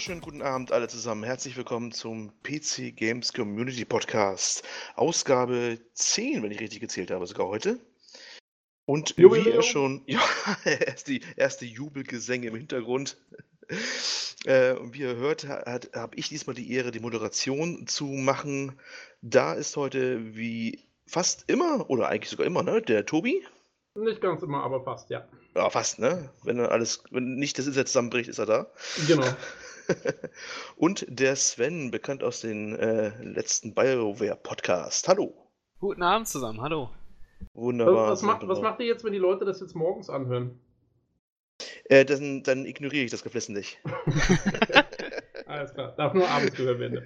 wunderschönen guten Abend alle zusammen. Herzlich willkommen zum PC Games Community Podcast. Ausgabe 10, wenn ich richtig gezählt habe, sogar heute. Und Jubiläum. wie ihr schon, ja, erst die erste Jubelgesänge im Hintergrund. Äh, und wie ihr hört, habe ich diesmal die Ehre, die Moderation zu machen. Da ist heute wie fast immer, oder eigentlich sogar immer, ne, der Tobi. Nicht ganz immer, aber fast, ja. Ja, fast, ne? Wenn er alles, wenn nicht das Internet zusammenbricht, ist er da. Genau. Und der Sven, bekannt aus den äh, letzten BioWare-Podcast. Hallo. Guten Abend zusammen, hallo. Wunderbar. Was, macht, was macht ihr jetzt, wenn die Leute das jetzt morgens anhören? Äh, dann, dann ignoriere ich das geflissentlich. Alles klar. Darf nur abends gehört werden,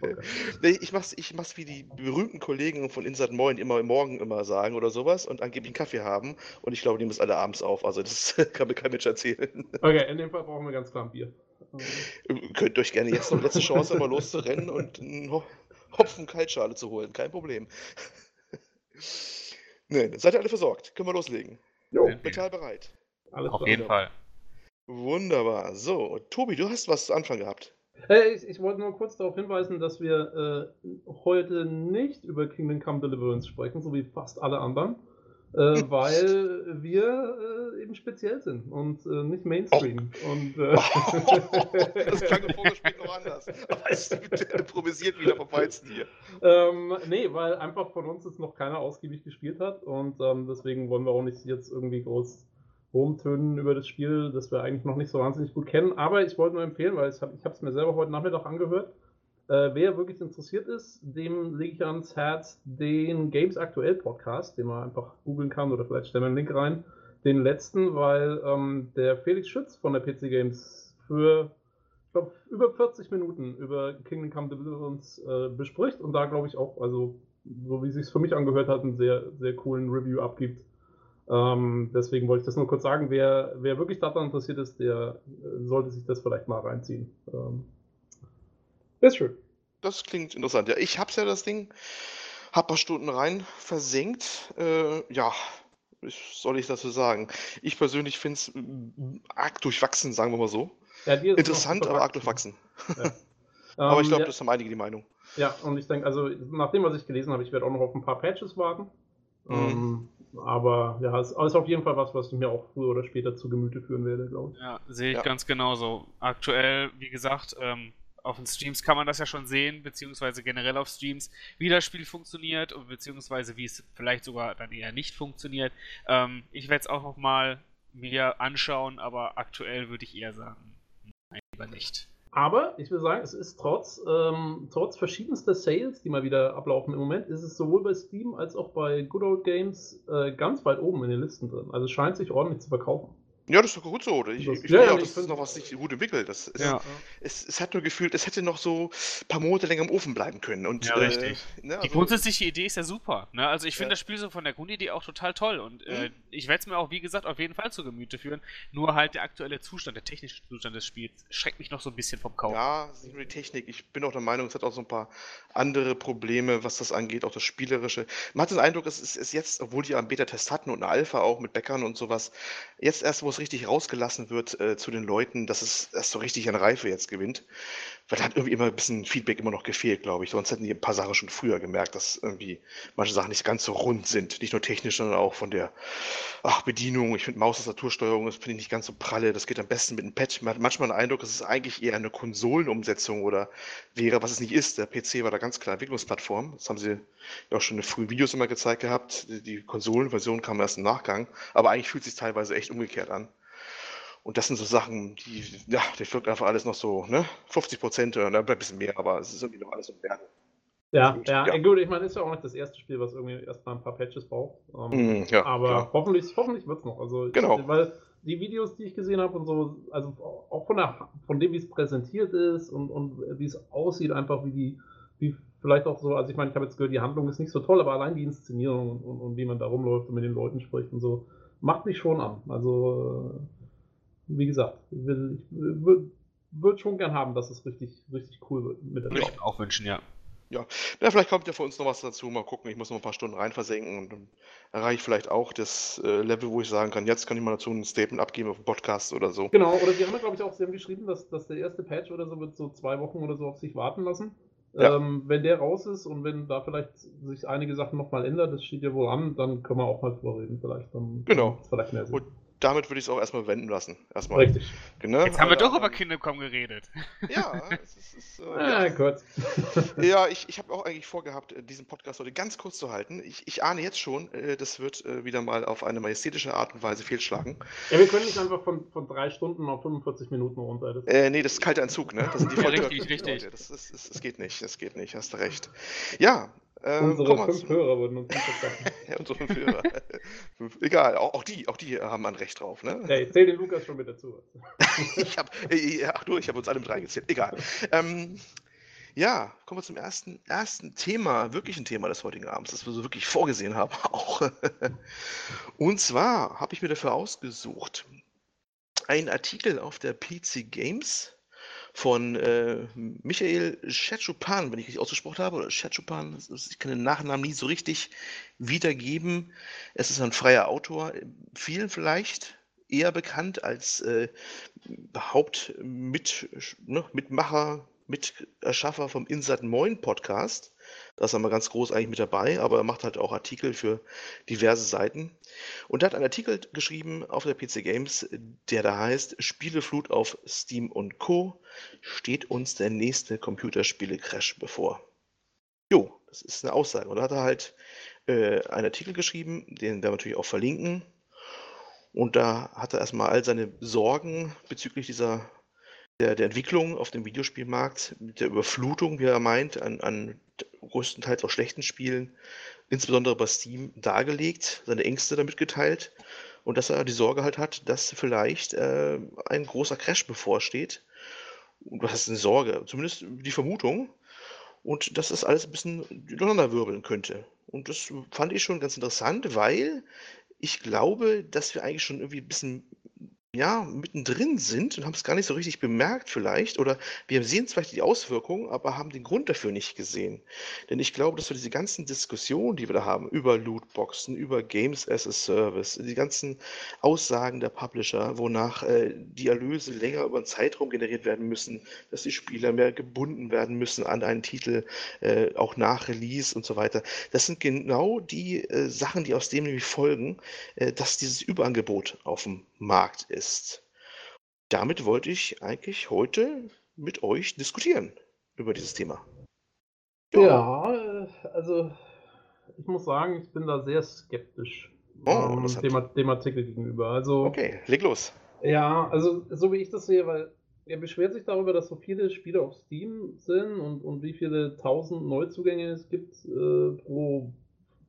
ich mach's, ich mach's wie die berühmten Kollegen von Insert Moin immer morgen immer sagen oder sowas und angeblich einen Kaffee haben. Und ich glaube, die müssen alle abends auf. Also das kann mir kein Mensch erzählen. Okay, in dem Fall brauchen wir ganz klar ein Bier. Ihr könnt euch gerne jetzt noch letzte Chance, mal loszurennen und einen Hopfen Kaltschale zu holen. Kein Problem. Nee, seid ihr alle versorgt? Können wir loslegen? Jo. Metall bereit. Alles Auf jeden Fall. Wunderbar. So, Tobi, du hast was zu Anfang gehabt. Hey, ich, ich, wollte nur kurz darauf hinweisen, dass wir äh, heute nicht über Kingdom Come Deliverance sprechen, so wie fast alle anderen, äh, weil wir äh, eben speziell sind und äh, nicht Mainstream. Oh. Und, äh, das klang im Vorgespräch noch anders. Aber es improvisiert wieder vom Weizen hier. Ähm, nee, weil einfach von uns jetzt noch keiner ausgiebig gespielt hat und ähm, deswegen wollen wir auch nicht jetzt irgendwie groß Rumtönen über das Spiel, das wir eigentlich noch nicht so wahnsinnig gut kennen. Aber ich wollte nur empfehlen, weil ich habe es mir selber heute Nachmittag angehört. Äh, wer wirklich interessiert ist, dem lege ich ans Herz den Games Aktuell Podcast, den man einfach googeln kann oder vielleicht stellen wir einen Link rein. Den letzten, weil ähm, der Felix Schütz von der PC Games für ich glaube, über 40 Minuten über Kingdom Come Deliverance äh, bespricht und da glaube ich auch, also so wie es sich für mich angehört hat, einen sehr, sehr coolen Review abgibt ähm, deswegen wollte ich das nur kurz sagen. Wer, wer wirklich daran interessiert ist, der äh, sollte sich das vielleicht mal reinziehen. Ähm, ist schön. Das klingt interessant. Ja, ich hab's ja das Ding, hab ein paar Stunden rein versenkt. Äh, ja, was soll ich dazu sagen? Ich persönlich finde es arg durchwachsen, sagen wir mal so. Ja, Interessant, aber arg durchwachsen. Ja. aber ich glaube, ja. das haben einige die Meinung. Ja, und ich denke, also nach dem, was ich gelesen habe, ich werde auch noch auf ein paar Patches warten. Mhm. Ähm, aber ja, es ist auf jeden Fall was, was ich mir auch früher oder später zu Gemüte führen werde, glaube ich. Ja, sehe ich ja. ganz genauso. Aktuell, wie gesagt, ähm, auf den Streams kann man das ja schon sehen, beziehungsweise generell auf Streams, wie das Spiel funktioniert und beziehungsweise wie es vielleicht sogar dann eher nicht funktioniert. Ähm, ich werde es auch noch mal mir anschauen, aber aktuell würde ich eher sagen, nein, lieber nicht. Aber ich will sagen, es ist trotz, ähm, trotz verschiedenster Sales, die mal wieder ablaufen im Moment, ist es sowohl bei Steam als auch bei Good Old Games äh, ganz weit oben in den Listen drin. Also es scheint sich ordentlich zu verkaufen. Ja, das ist doch gut so. Oder? Ich, ich ja, ja, auch, dass das noch was sich gut entwickelt. Das ist, ja. es, es hat nur gefühlt, es hätte noch so ein paar Monate länger im Ofen bleiben können. Und, ja, richtig. Äh, ne, also, die grundsätzliche Idee ist ja super. Ne? Also ich finde das Spiel so von der Grundidee auch total toll. Und äh, mhm. Ich werde es mir auch, wie gesagt, auf jeden Fall zu Gemüte führen. Nur halt der aktuelle Zustand, der technische Zustand des Spiels, schreckt mich noch so ein bisschen vom Kauf. Ja, nicht nur die Technik. Ich bin auch der Meinung, es hat auch so ein paar andere Probleme, was das angeht, auch das Spielerische. Man hat den Eindruck, es ist, ist jetzt, obwohl die ja einen Beta-Test hatten und eine Alpha auch mit Bäckern und sowas, jetzt erst, wo es richtig rausgelassen gelassen wird äh, zu den Leuten, dass es erst so richtig an Reife jetzt gewinnt. Weil da hat irgendwie immer ein bisschen Feedback immer noch gefehlt, glaube ich. Sonst hätten die ein paar Sachen schon früher gemerkt, dass irgendwie manche Sachen nicht ganz so rund sind. Nicht nur technisch, sondern auch von der ach, Bedienung. Ich finde Maus-Tastatursteuerung, das finde ich nicht ganz so pralle. Das geht am besten mit einem Pad. Man hat manchmal den Eindruck, es ist eigentlich eher eine Konsolenumsetzung oder wäre, was es nicht ist. Der PC war da ganz klar Entwicklungsplattform. Das haben sie ja auch schon in frühen Videos immer gezeigt gehabt. Die Konsolenversion kam erst im Nachgang. Aber eigentlich fühlt es sich teilweise echt umgekehrt an. Und das sind so Sachen, die, ja, das wirkt einfach alles noch so, ne? 50 Prozent oder ein bisschen mehr, aber es ist irgendwie noch alles im Wert. Ja, ja, ja, gut, ich meine, ist ja auch nicht das erste Spiel, was irgendwie erstmal ein paar Patches braucht. Ähm, mm, ja, aber klar. hoffentlich, hoffentlich wird es noch. Also, genau. Ich, weil die Videos, die ich gesehen habe und so, also auch von, der, von dem, wie es präsentiert ist und, und wie es aussieht, einfach wie die, wie vielleicht auch so, also ich meine, ich habe jetzt gehört, die Handlung ist nicht so toll, aber allein die Inszenierung und, und, und wie man da rumläuft und mit den Leuten spricht und so, macht mich schon an. Also wie gesagt, ich, will, ich würde schon gern haben, dass es richtig, richtig cool wird. Mit der Würde ich auch wünschen, ja. Ja. ja, vielleicht kommt ja für uns noch was dazu. Mal gucken, ich muss noch ein paar Stunden rein versenken und dann erreiche ich vielleicht auch das äh, Level, wo ich sagen kann, jetzt kann ich mal dazu ein Statement abgeben auf dem Podcast oder so. Genau, oder sie haben ja, glaube ich, auch, sie haben geschrieben, dass, dass der erste Patch oder so wird so zwei Wochen oder so auf sich warten lassen. Ja. Ähm, wenn der raus ist und wenn da vielleicht sich einige Sachen nochmal ändern, das steht ja wohl an, dann können wir auch mal drüber reden, vielleicht. Dann genau. Vielleicht mehr Sinn. Und damit würde ich es auch erstmal wenden lassen. Erstmal. Richtig. Genau. Jetzt haben wir doch über Kingdom Come geredet. Ja, es ist. ist äh, ah, gut. ja, ich, ich habe auch eigentlich vorgehabt, äh, diesen Podcast heute ganz kurz zu halten. Ich, ich ahne jetzt schon, äh, das wird äh, wieder mal auf eine majestätische Art und Weise fehlschlagen. Ja, wir können nicht einfach von, von drei Stunden auf 45 Minuten runter. Das äh, nee, das ist kalter Entzug, ne? Das sind die ja, richtig, richtig. Das, das, das, das geht nicht, das geht nicht, hast du recht. Ja, ähm, unsere fünf zu... Hörer würden uns nicht Ja, unsere fünf Hörer. Egal, auch, auch, die, auch die haben ein Recht drauf. Ne? Ja, ich zähle den Lukas schon mit dazu. ich hab, äh, ach du, ich habe uns alle mit reingezählt. Egal. Ähm, ja, kommen wir zum ersten, ersten Thema, wirklichen Thema des heutigen Abends, das wir so wirklich vorgesehen haben. Auch. Und zwar habe ich mir dafür ausgesucht, einen Artikel auf der PC Games von äh, Michael Schechupan, wenn ich richtig ausgesprochen habe, oder Schechupan, ich kann den Nachnamen nie so richtig wiedergeben. Es ist ein freier Autor, vielen vielleicht eher bekannt als äh, Hauptmitmacher, ne, Miterschaffer vom Insert Moin Podcast. Da ist er mal ganz groß eigentlich mit dabei, aber er macht halt auch Artikel für diverse Seiten. Und er hat einen Artikel geschrieben auf der PC Games, der da heißt Spieleflut auf Steam und Co. Steht uns der nächste Computerspiele-Crash bevor? Jo, das ist eine Aussage. Und da hat er halt äh, einen Artikel geschrieben, den wir natürlich auch verlinken. Und da hat er erstmal all seine Sorgen bezüglich dieser der, der Entwicklung auf dem Videospielmarkt, mit der Überflutung, wie er meint, an, an größtenteils auch schlechten Spielen, insbesondere bei Steam, dargelegt, seine Ängste damit geteilt und dass er die Sorge halt hat, dass vielleicht äh, ein großer Crash bevorsteht. Und was ist eine Sorge? Zumindest die Vermutung. Und dass das alles ein bisschen durcheinander wirbeln könnte. Und das fand ich schon ganz interessant, weil ich glaube, dass wir eigentlich schon irgendwie ein bisschen ja, mittendrin sind und haben es gar nicht so richtig bemerkt vielleicht oder wir sehen zwar die Auswirkungen, aber haben den Grund dafür nicht gesehen. Denn ich glaube, dass wir diese ganzen Diskussionen, die wir da haben über Lootboxen, über Games as a Service, die ganzen Aussagen der Publisher, wonach äh, die Erlöse länger über einen Zeitraum generiert werden müssen, dass die Spieler mehr gebunden werden müssen an einen Titel, äh, auch nach Release und so weiter. Das sind genau die äh, Sachen, die aus dem nämlich folgen, äh, dass dieses Überangebot auf dem Markt ist. Damit wollte ich eigentlich heute mit euch diskutieren über dieses Thema. Ja, ja also ich muss sagen, ich bin da sehr skeptisch oh, ähm, dem, dem Artikel gegenüber. Also, okay, leg los. Ja, also so wie ich das sehe, weil er beschwert sich darüber, dass so viele Spiele auf Steam sind und, und wie viele tausend Neuzugänge es gibt äh, pro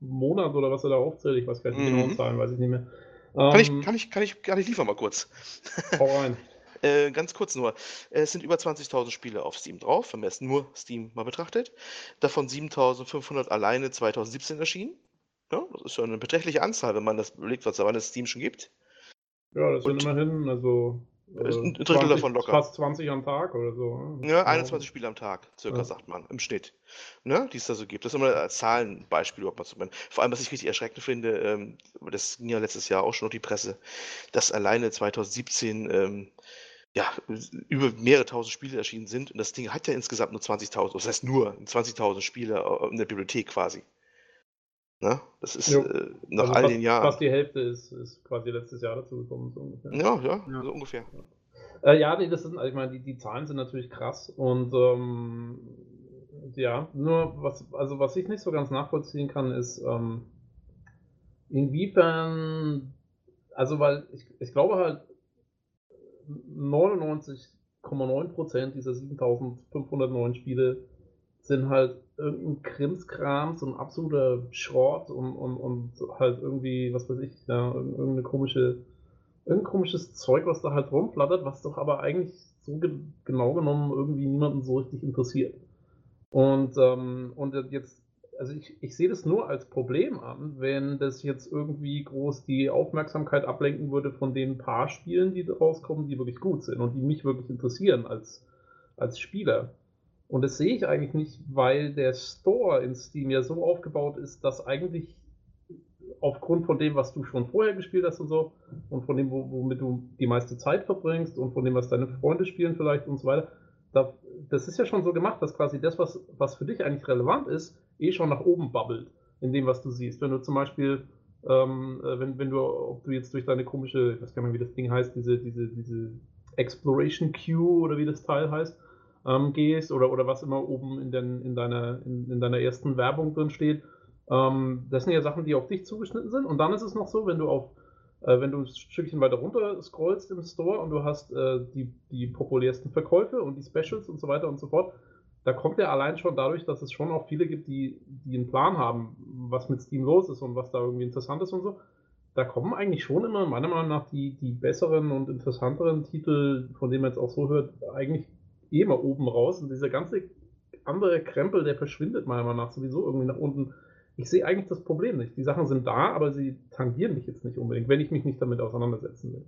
Monat oder was er da aufzählt. Ich weiß gar nicht mhm. genau Zahlen, weiß ich nicht mehr. Kann, ich, ähm. kann, ich, kann, ich, kann ich liefern mal kurz? Hau rein. äh, ganz kurz nur. Es sind über 20.000 Spiele auf Steam drauf, wenn man es nur Steam mal betrachtet. Davon 7.500 alleine 2017 erschienen. Ja, das ist ja eine beträchtliche Anzahl, wenn man das überlegt, was es Steam schon gibt. Ja, das sind immerhin, also ist ein Drittel 20, davon locker. Fast 20 am Tag oder so. Ne? Ja, 21 Spiele am Tag, circa, ja. sagt man, im Schnitt. Ne, die es da so gibt. Das ist immer als Zahlenbeispiel überhaupt mal zu nennen. Vor allem, was ich richtig erschreckend finde, ähm, das ging ja letztes Jahr auch schon durch die Presse, dass alleine 2017 ähm, ja, über mehrere tausend Spiele erschienen sind. Und das Ding hat ja insgesamt nur 20.000, das heißt nur 20.000 Spiele äh, in der Bibliothek quasi. Ne? Das ist äh, nach also all fast, den Jahren. Fast die Hälfte ist, ist quasi letztes Jahr dazu gekommen, so ungefähr. Ja, ja, ja. so ungefähr. Äh, ja, nee, das sind, ich meine, die, die Zahlen sind natürlich krass und ähm, ja, nur was, also was ich nicht so ganz nachvollziehen kann, ist, ähm, inwiefern, also weil ich, ich glaube halt, 99,9% dieser 7509 Spiele sind halt irgendein Krimskram, so ein absoluter Short und, und, und halt irgendwie, was weiß ich, ja, irgendeine komische, irgendein komisches Zeug, was da halt rumflattert, was doch aber eigentlich so ge genau genommen irgendwie niemanden so richtig interessiert. Und, ähm, und jetzt, also ich, ich sehe das nur als Problem an, wenn das jetzt irgendwie groß die Aufmerksamkeit ablenken würde von den paar Spielen, die rauskommen, die wirklich gut sind und die mich wirklich interessieren als, als Spieler. Und das sehe ich eigentlich nicht, weil der Store in Steam ja so aufgebaut ist, dass eigentlich aufgrund von dem, was du schon vorher gespielt hast und so, und von dem, womit du die meiste Zeit verbringst und von dem, was deine Freunde spielen vielleicht und so weiter, da, das ist ja schon so gemacht, dass quasi das, was, was für dich eigentlich relevant ist, eh schon nach oben bubbelt in dem, was du siehst. Wenn du zum Beispiel, ähm, äh, wenn, wenn du, ob du jetzt durch deine komische, ich weiß gar nicht wie das Ding heißt, diese, diese, diese Exploration Queue oder wie das Teil heißt, ähm, gehst oder, oder was immer oben in, den, in, deiner, in, in deiner ersten Werbung drin steht, ähm, das sind ja Sachen, die auf dich zugeschnitten sind. Und dann ist es noch so, wenn du auf, äh, wenn du ein Stückchen weiter runter scrollst im Store und du hast äh, die, die populärsten Verkäufe und die Specials und so weiter und so fort, da kommt ja allein schon dadurch, dass es schon auch viele gibt, die, die einen Plan haben, was mit Steam los ist und was da irgendwie interessant ist und so. Da kommen eigentlich schon immer, meiner Meinung nach, die, die besseren und interessanteren Titel, von denen man jetzt auch so hört, eigentlich eh mal oben raus. Und dieser ganze andere Krempel, der verschwindet meiner Meinung nach sowieso irgendwie nach unten ich sehe eigentlich das Problem nicht. Die Sachen sind da, aber sie tangieren mich jetzt nicht unbedingt, wenn ich mich nicht damit auseinandersetzen will.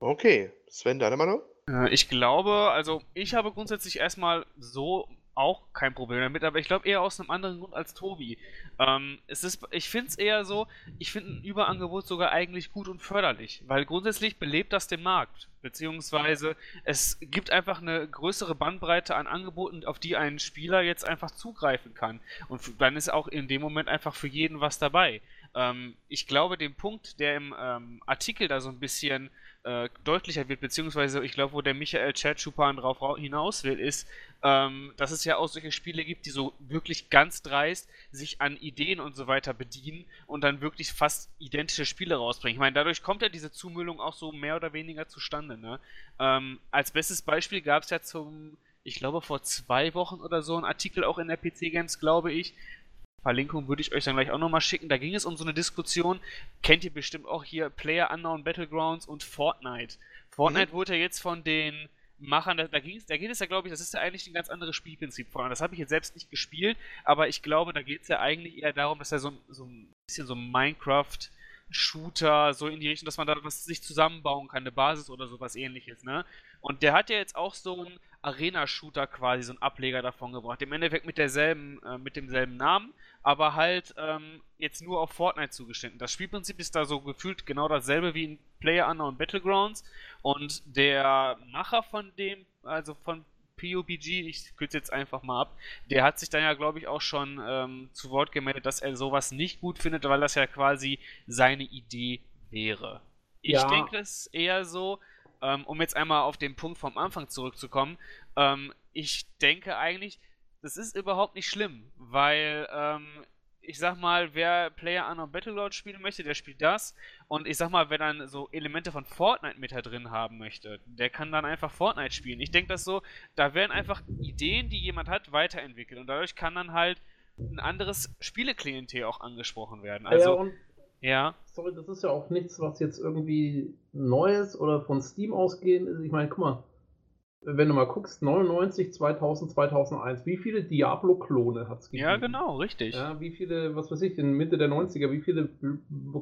Okay, Sven, deine Meinung? Äh, ich glaube, also ich habe grundsätzlich erstmal so auch kein Problem damit, aber ich glaube eher aus einem anderen Grund als Tobi. Ähm, es ist, ich finde es eher so, ich finde ein Überangebot sogar eigentlich gut und förderlich, weil grundsätzlich belebt das den Markt, beziehungsweise es gibt einfach eine größere Bandbreite an Angeboten, auf die ein Spieler jetzt einfach zugreifen kann. Und dann ist auch in dem Moment einfach für jeden was dabei. Ähm, ich glaube, den Punkt, der im ähm, Artikel da so ein bisschen äh, deutlicher wird, beziehungsweise ich glaube, wo der Michael Chatschupan drauf hinaus will, ist, ähm, dass es ja auch solche Spiele gibt, die so wirklich ganz dreist sich an Ideen und so weiter bedienen und dann wirklich fast identische Spiele rausbringen. Ich meine, dadurch kommt ja diese Zumüllung auch so mehr oder weniger zustande. Ne? Ähm, als bestes Beispiel gab es ja zum, ich glaube, vor zwei Wochen oder so einen Artikel auch in der PC Games, glaube ich, Verlinkung würde ich euch dann gleich auch nochmal schicken. Da ging es um so eine Diskussion. Kennt ihr bestimmt auch hier Player Unknown Battlegrounds und Fortnite. Fortnite mhm. wurde ja jetzt von den Machern, da, da, da geht es ja, glaube ich, das ist ja eigentlich ein ganz anderes Spielprinzip. Vor allem, das habe ich jetzt selbst nicht gespielt, aber ich glaube, da geht es ja eigentlich eher darum, dass er so, so ein bisschen so Minecraft. Shooter, so in die Richtung, dass man da was sich zusammenbauen kann, eine Basis oder sowas ähnliches, ne? Und der hat ja jetzt auch so einen Arena-Shooter quasi, so einen Ableger davon gebracht. Im Endeffekt mit derselben, äh, mit demselben Namen, aber halt ähm, jetzt nur auf Fortnite zugeschnitten. Das Spielprinzip ist da so gefühlt genau dasselbe wie in Player Unknown Battlegrounds. Und der Macher von dem, also von PUBG, ich kürze jetzt einfach mal ab, der hat sich dann ja, glaube ich, auch schon ähm, zu Wort gemeldet, dass er sowas nicht gut findet, weil das ja quasi seine Idee wäre. Ich ja. denke es eher so, ähm, um jetzt einmal auf den Punkt vom Anfang zurückzukommen, ähm, ich denke eigentlich, das ist überhaupt nicht schlimm, weil ähm, ich sag mal, wer Player Unknown Battleground spielen möchte, der spielt das. Und ich sag mal, wer dann so Elemente von Fortnite mit da drin haben möchte, der kann dann einfach Fortnite spielen. Ich denke das so, da werden einfach Ideen, die jemand hat, weiterentwickelt. Und dadurch kann dann halt ein anderes Spieleklientel auch angesprochen werden. Also, ja, ja. Sorry, das ist ja auch nichts, was jetzt irgendwie Neues oder von Steam ausgehend ist. Ich meine, guck mal, wenn du mal guckst, 99, 2000, 2001, wie viele Diablo-Klone hat es gegeben? Ja, genau, richtig. Ja, wie viele, was weiß ich, in Mitte der 90er, wie viele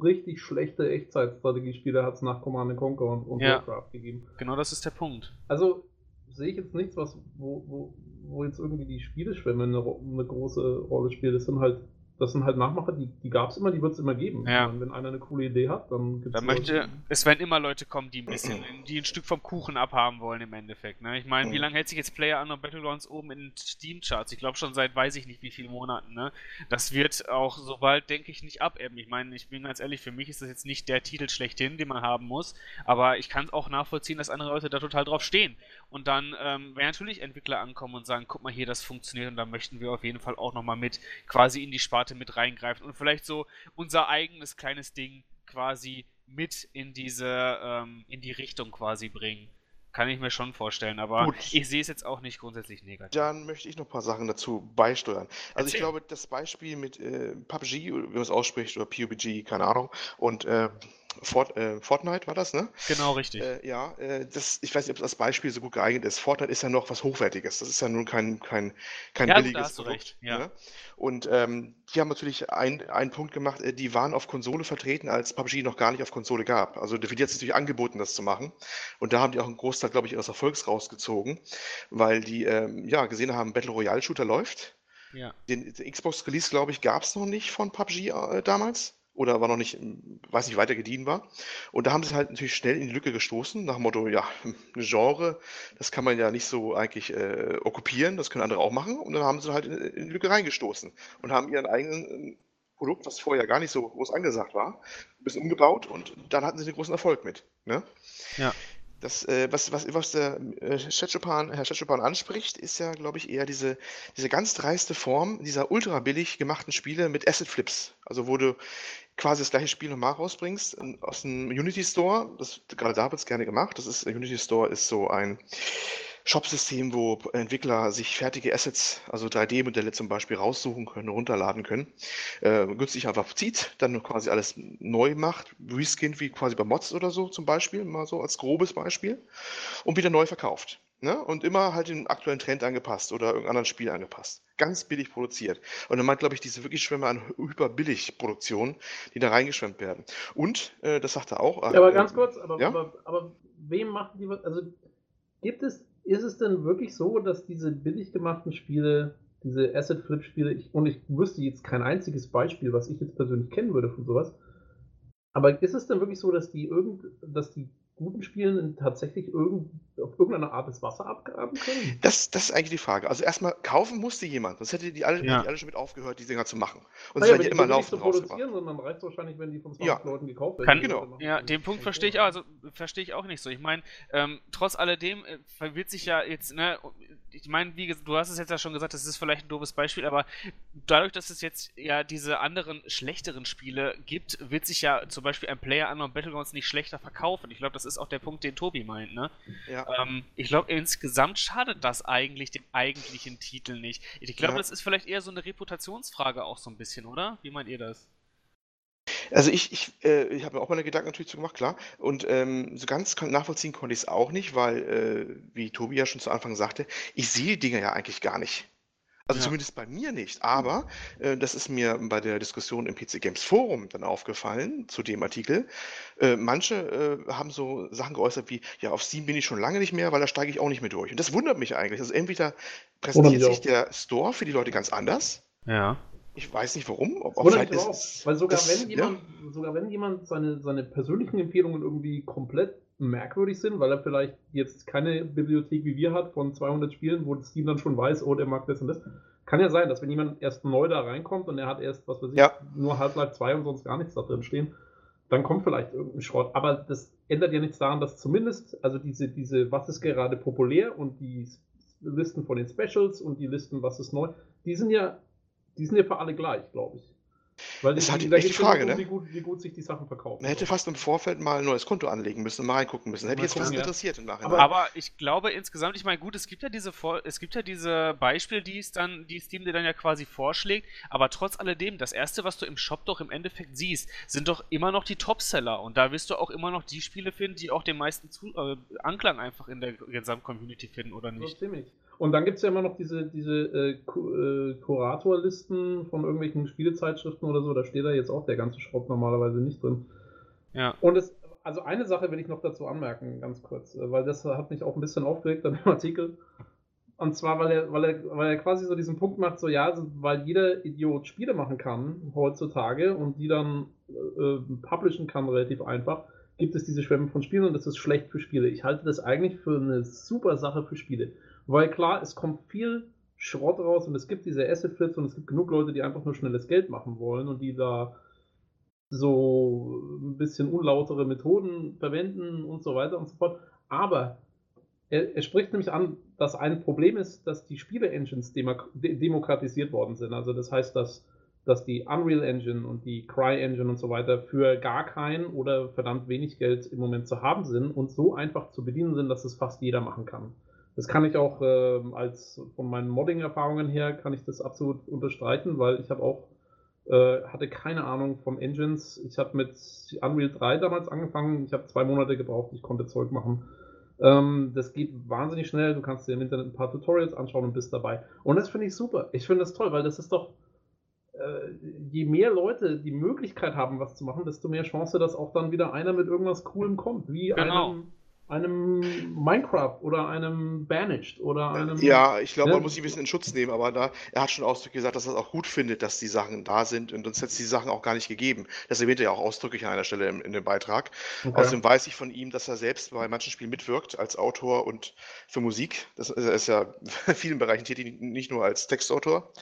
richtig schlechte Echtzeitstrategiespiele hat es nach Command Conquer und, und ja, Warcraft gegeben? Genau, das ist der Punkt. Also sehe ich jetzt nichts, was, wo, wo, wo jetzt irgendwie die Spieleschwemme eine, eine große Rolle spielt. Das sind halt das sind halt Nachmacher, die, die gab es immer, die wird es immer geben. Ja. Wenn einer eine coole Idee hat, dann gibt es. Möchte, es werden immer Leute kommen, die ein bisschen, die ein Stück vom Kuchen abhaben wollen im Endeffekt. Ne? Ich meine, wie lange hält sich jetzt Player Unknown Battlegrounds oben in Steam-Charts? Ich glaube schon seit weiß ich nicht wie vielen Monaten. Ne? Das wird auch so bald, denke ich, nicht abebben. Ich meine, ich bin ganz ehrlich, für mich ist das jetzt nicht der Titel schlechthin, den man haben muss, aber ich kann es auch nachvollziehen, dass andere Leute da total drauf stehen. Und dann ähm, werden natürlich Entwickler ankommen und sagen, guck mal hier, das funktioniert und da möchten wir auf jeden Fall auch nochmal mit quasi in die Sparte mit reingreifen und vielleicht so unser eigenes kleines Ding quasi mit in diese, ähm, in die Richtung quasi bringen. Kann ich mir schon vorstellen, aber Gut. ich sehe es jetzt auch nicht grundsätzlich negativ. Dann möchte ich noch ein paar Sachen dazu beisteuern. Also Erzähl. ich glaube, das Beispiel mit äh, PUBG, wie man es ausspricht, oder PUBG, keine Ahnung, und äh, Fort, äh, Fortnite war das, ne? Genau, richtig. Äh, ja, äh, das, ich weiß nicht, ob es als Beispiel so gut geeignet ist. Fortnite ist ja noch was Hochwertiges. Das ist ja nun kein, kein, kein Ja, gut, da billiges hast du Produkt. recht, ja. Ne? Und ähm, die haben natürlich ein- einen Punkt gemacht, äh, die waren auf Konsole vertreten, als PUBG noch gar nicht auf Konsole gab. Also Nvidia hat sich natürlich angeboten, das zu machen. Und da haben die auch einen Großteil, glaube ich, ihres Erfolgs rausgezogen, weil die ähm, ja gesehen haben, Battle Royale Shooter läuft. Ja. Den, den Xbox-Release, glaube ich, gab es noch nicht von PUBG äh, damals. Oder war noch nicht, ähm, weiß nicht, weiter gediehen war. Und da haben sie halt natürlich schnell in die Lücke gestoßen, nach dem Motto, ja, ein Genre, das kann man ja nicht so eigentlich äh, okkupieren, das können andere auch machen. Und dann haben sie halt in, in die Lücke reingestoßen und haben ihren eigenen ähm, Produkt, was vorher gar nicht so groß angesagt war, ein bisschen umgebaut und dann hatten sie den großen Erfolg mit. Ne? Ja. Das, äh, was, was, was der äh, Herr Schetschupan anspricht, ist ja, glaube ich, eher diese, diese ganz dreiste Form dieser ultra billig gemachten Spiele mit Asset Flips. Also wo du quasi das gleiche Spiel nochmal rausbringst in, aus dem Unity Store. Das, gerade da wird es gerne gemacht. Das ist, Unity Store ist so ein Shop-System, wo Entwickler sich fertige Assets, also 3D-Modelle zum Beispiel, raussuchen können, runterladen können, äh, günstig einfach zieht, dann quasi alles neu macht, reskinnt wie quasi bei Mods oder so zum Beispiel, mal so als grobes Beispiel, und wieder neu verkauft. Ne? Und immer halt den aktuellen Trend angepasst oder irgendeinem anderen Spiel angepasst. Ganz billig produziert. Und dann meint, glaube ich, diese wirklich Schwämme an hyperbillig Produktionen, die da reingeschwemmt werden. Und, äh, das sagt er auch. Ja, aber äh, ganz kurz, aber, ja? aber, aber wem machen die was? Also gibt es, ist es denn wirklich so, dass diese billig gemachten Spiele, diese Asset-Flip-Spiele, ich, und ich wüsste jetzt kein einziges Beispiel, was ich jetzt persönlich kennen würde von sowas, aber ist es denn wirklich so, dass die irgend, dass die guten Spielen tatsächlich irgend, auf irgendeine Art das Wasser abgraben können? Das, das ist eigentlich die Frage. Also erstmal kaufen musste jemand, sonst hätte die alle, Ja. die alle schon mit aufgehört, die Dinger zu machen. Und Naja, sie werden wenn ja die immer billig laufend zu rausgebracht. produzieren, sondern reicht wahrscheinlich, wenn die von 20 Ja. Leuten gekauft werden. Kann- Genau. Ja, den Punkt nicht. verstehe ich auch, also verstehe ich auch nicht so. Ich meine, ähm, trotz alledem äh, verwirrt sich ja jetzt, ne, ich meine, wie du hast es jetzt ja schon gesagt, das ist vielleicht ein doofes Beispiel, aber dadurch, dass es jetzt ja diese anderen schlechteren Spiele gibt, wird sich ja zum Beispiel ein Player Unknown Battlegrounds nicht schlechter verkaufen. Ich glaube, das ist auch der Punkt, den Tobi meint, ne? Ja. Ähm, ich glaube, insgesamt schadet das eigentlich dem eigentlichen Titel nicht. Ich glaube, Ja. das ist vielleicht eher so eine Reputationsfrage auch so ein bisschen, oder? Wie meint ihr das? Also ich, ich, äh, ich habe mir auch meine Gedanken natürlich zu gemacht, klar. Und ähm, so ganz kon- nachvollziehen konnte ich es auch nicht, weil, äh, wie Tobi ja schon zu Anfang sagte, ich sehe die Dinger ja eigentlich gar nicht. Also Ja. zumindest bei mir nicht. Aber äh, das ist mir bei der Diskussion im PC Games Forum dann aufgefallen zu dem Artikel. Äh, manche äh, haben so Sachen geäußert wie, ja, auf Steam bin ich schon lange nicht mehr, weil da steige ich auch nicht mehr durch. Und das wundert mich eigentlich. Also entweder präsentiert sich der Store für die Leute ganz anders. Ja. Ich weiß nicht warum. Ob, Das ob auch, ist weil sogar das- wenn ja. jemand, sogar wenn jemand seine, seine persönlichen Empfehlungen irgendwie komplett merkwürdig sind, weil er vielleicht jetzt keine Bibliothek wie wir hat von 200 Spielen, wo Steam dann schon weiß, oh, der mag das und das. Kann ja sein, dass wenn jemand erst neu da reinkommt und er hat erst, was weiß ich, Ja. nur Half-Life 2 und sonst gar nichts da drin stehen, dann kommt vielleicht irgendein Schrott. Aber das ändert ja nichts daran, dass zumindest, also diese, diese, was ist gerade populär und die Listen von den Specials und die Listen, was ist neu, die sind ja, die sind ja für alle gleich, glaube ich. Weil Ist halt die nur Frage, darum, ne? wie, gut, wie gut sich die Sachen verkaufen. Man hätte fast im Vorfeld mal ein neues Konto anlegen müssen und mal reingucken müssen. Hätte jetzt fast ja. interessiert im Nachhinein. Aber- Aber ich glaube insgesamt, ich meine, gut, es gibt ja diese Vor es gibt ja diese Beispiele, die es dann, die Steam dir dann ja quasi vorschlägt, aber trotz alledem, das erste, was du im Shop doch im Endeffekt siehst, sind doch immer noch die Topseller und da wirst du auch immer noch die Spiele finden, die auch den meisten Zu äh, Anklang einfach in der Gesamtcommunity finden, oder So nicht? ziemlich. Und dann gibt es ja immer noch diese, diese äh, äh, Kuratorlisten von irgendwelchen Spielezeitschriften oder so, da steht da jetzt auch der ganze Schrott normalerweise nicht drin. Ja. Und es, also eine Sache will ich noch dazu anmerken, ganz kurz, äh, weil das hat mich auch ein bisschen aufgeregt an dem Artikel. Und zwar, weil er, weil er, weil er quasi so diesen Punkt macht, so ja, weil jeder Idiot Spiele machen kann heutzutage und die dann äh, publishen kann relativ einfach, gibt es diese Schwemme von Spielen und das ist schlecht für Spiele. Ich halte das eigentlich für eine super Sache für Spiele. Weil klar, es kommt viel Schrott raus und es gibt diese Asset Flips und es gibt genug Leute, die einfach nur schnelles Geld machen wollen und die da so ein bisschen unlautere Methoden verwenden und so weiter und so fort. Aber er, er spricht nämlich an, dass ein Problem ist, dass die Spiele-Engines demok de demokratisiert worden sind. Also das heißt, dass, dass die Unreal Engine und die Cry Engine und so weiter für gar kein oder verdammt wenig Geld im Moment zu haben sind und so einfach zu bedienen sind, dass es fast jeder machen kann. Das kann ich auch ähm, als von meinen Modding-Erfahrungen her kann ich das absolut unterstreichen, weil ich habe auch Äh, hatte keine Ahnung von Engines. Ich habe mit Unreal 3 damals angefangen. Ich habe zwei Monate gebraucht. Ich konnte Zeug machen. Ähm, das geht wahnsinnig schnell. Du kannst dir im Internet ein paar Tutorials anschauen und bist dabei. Und das finde ich super. Ich finde das toll, weil das ist doch, äh, je mehr Leute die Möglichkeit haben, was zu machen, desto mehr Chance, dass auch dann wieder einer mit irgendwas Coolem kommt. Wie genau. einem einem Minecraft oder einem Banished oder einem. Ja, ich glaube, man muss sich ein bisschen in Schutz nehmen, aber da, er hat schon ausdrücklich gesagt, dass er es auch gut findet, dass die Sachen da sind und sonst hätte es die Sachen auch gar nicht gegeben. Das erwähnt er ja auch ausdrücklich an einer Stelle in, in dem Beitrag. Okay. Außerdem weiß ich von ihm, dass er selbst bei manchen Spielen mitwirkt als Autor und für Musik. Das, er ist ja in vielen Bereichen tätig, nicht nur als Textautor.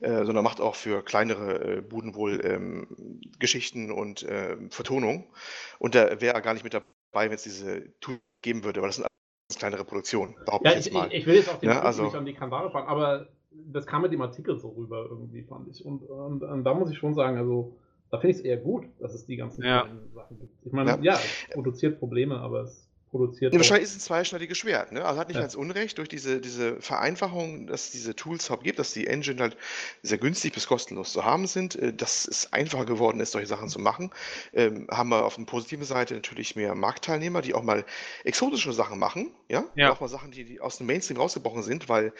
Äh, sondern macht auch für kleinere äh, Buden wohl ähm, Geschichten und äh, Vertonung. Und da wäre er gar nicht mit dabei bei, wenn es diese Tool geben würde, weil das sind alles kleinere Produktionen, behaupte ja, ich jetzt mal. Ich, ich will jetzt auch den ja, also, nicht an die Kandare fahren, aber das kam mit dem Artikel so rüber irgendwie, fand ich. Und, und, und da muss ich schon sagen, also da finde ich es eher gut, dass es die ganzen ja. Sachen gibt. Ich meine, ja. ja, es produziert Probleme, aber es produziert. Ja, wahrscheinlich ist es ein zweischneidiges Schwert. Ne? Also hat nicht ja. ganz Unrecht durch diese, diese Vereinfachung, dass es diese Tools überhaupt gibt, dass die Engine halt sehr günstig bis kostenlos zu haben sind, äh, dass es einfacher geworden ist, solche Sachen zu machen. Ähm, haben wir auf der positiven Seite natürlich mehr Marktteilnehmer, die auch mal exotische Sachen machen, ja, ja. auch mal Sachen, die, die aus dem Mainstream rausgebrochen sind, weil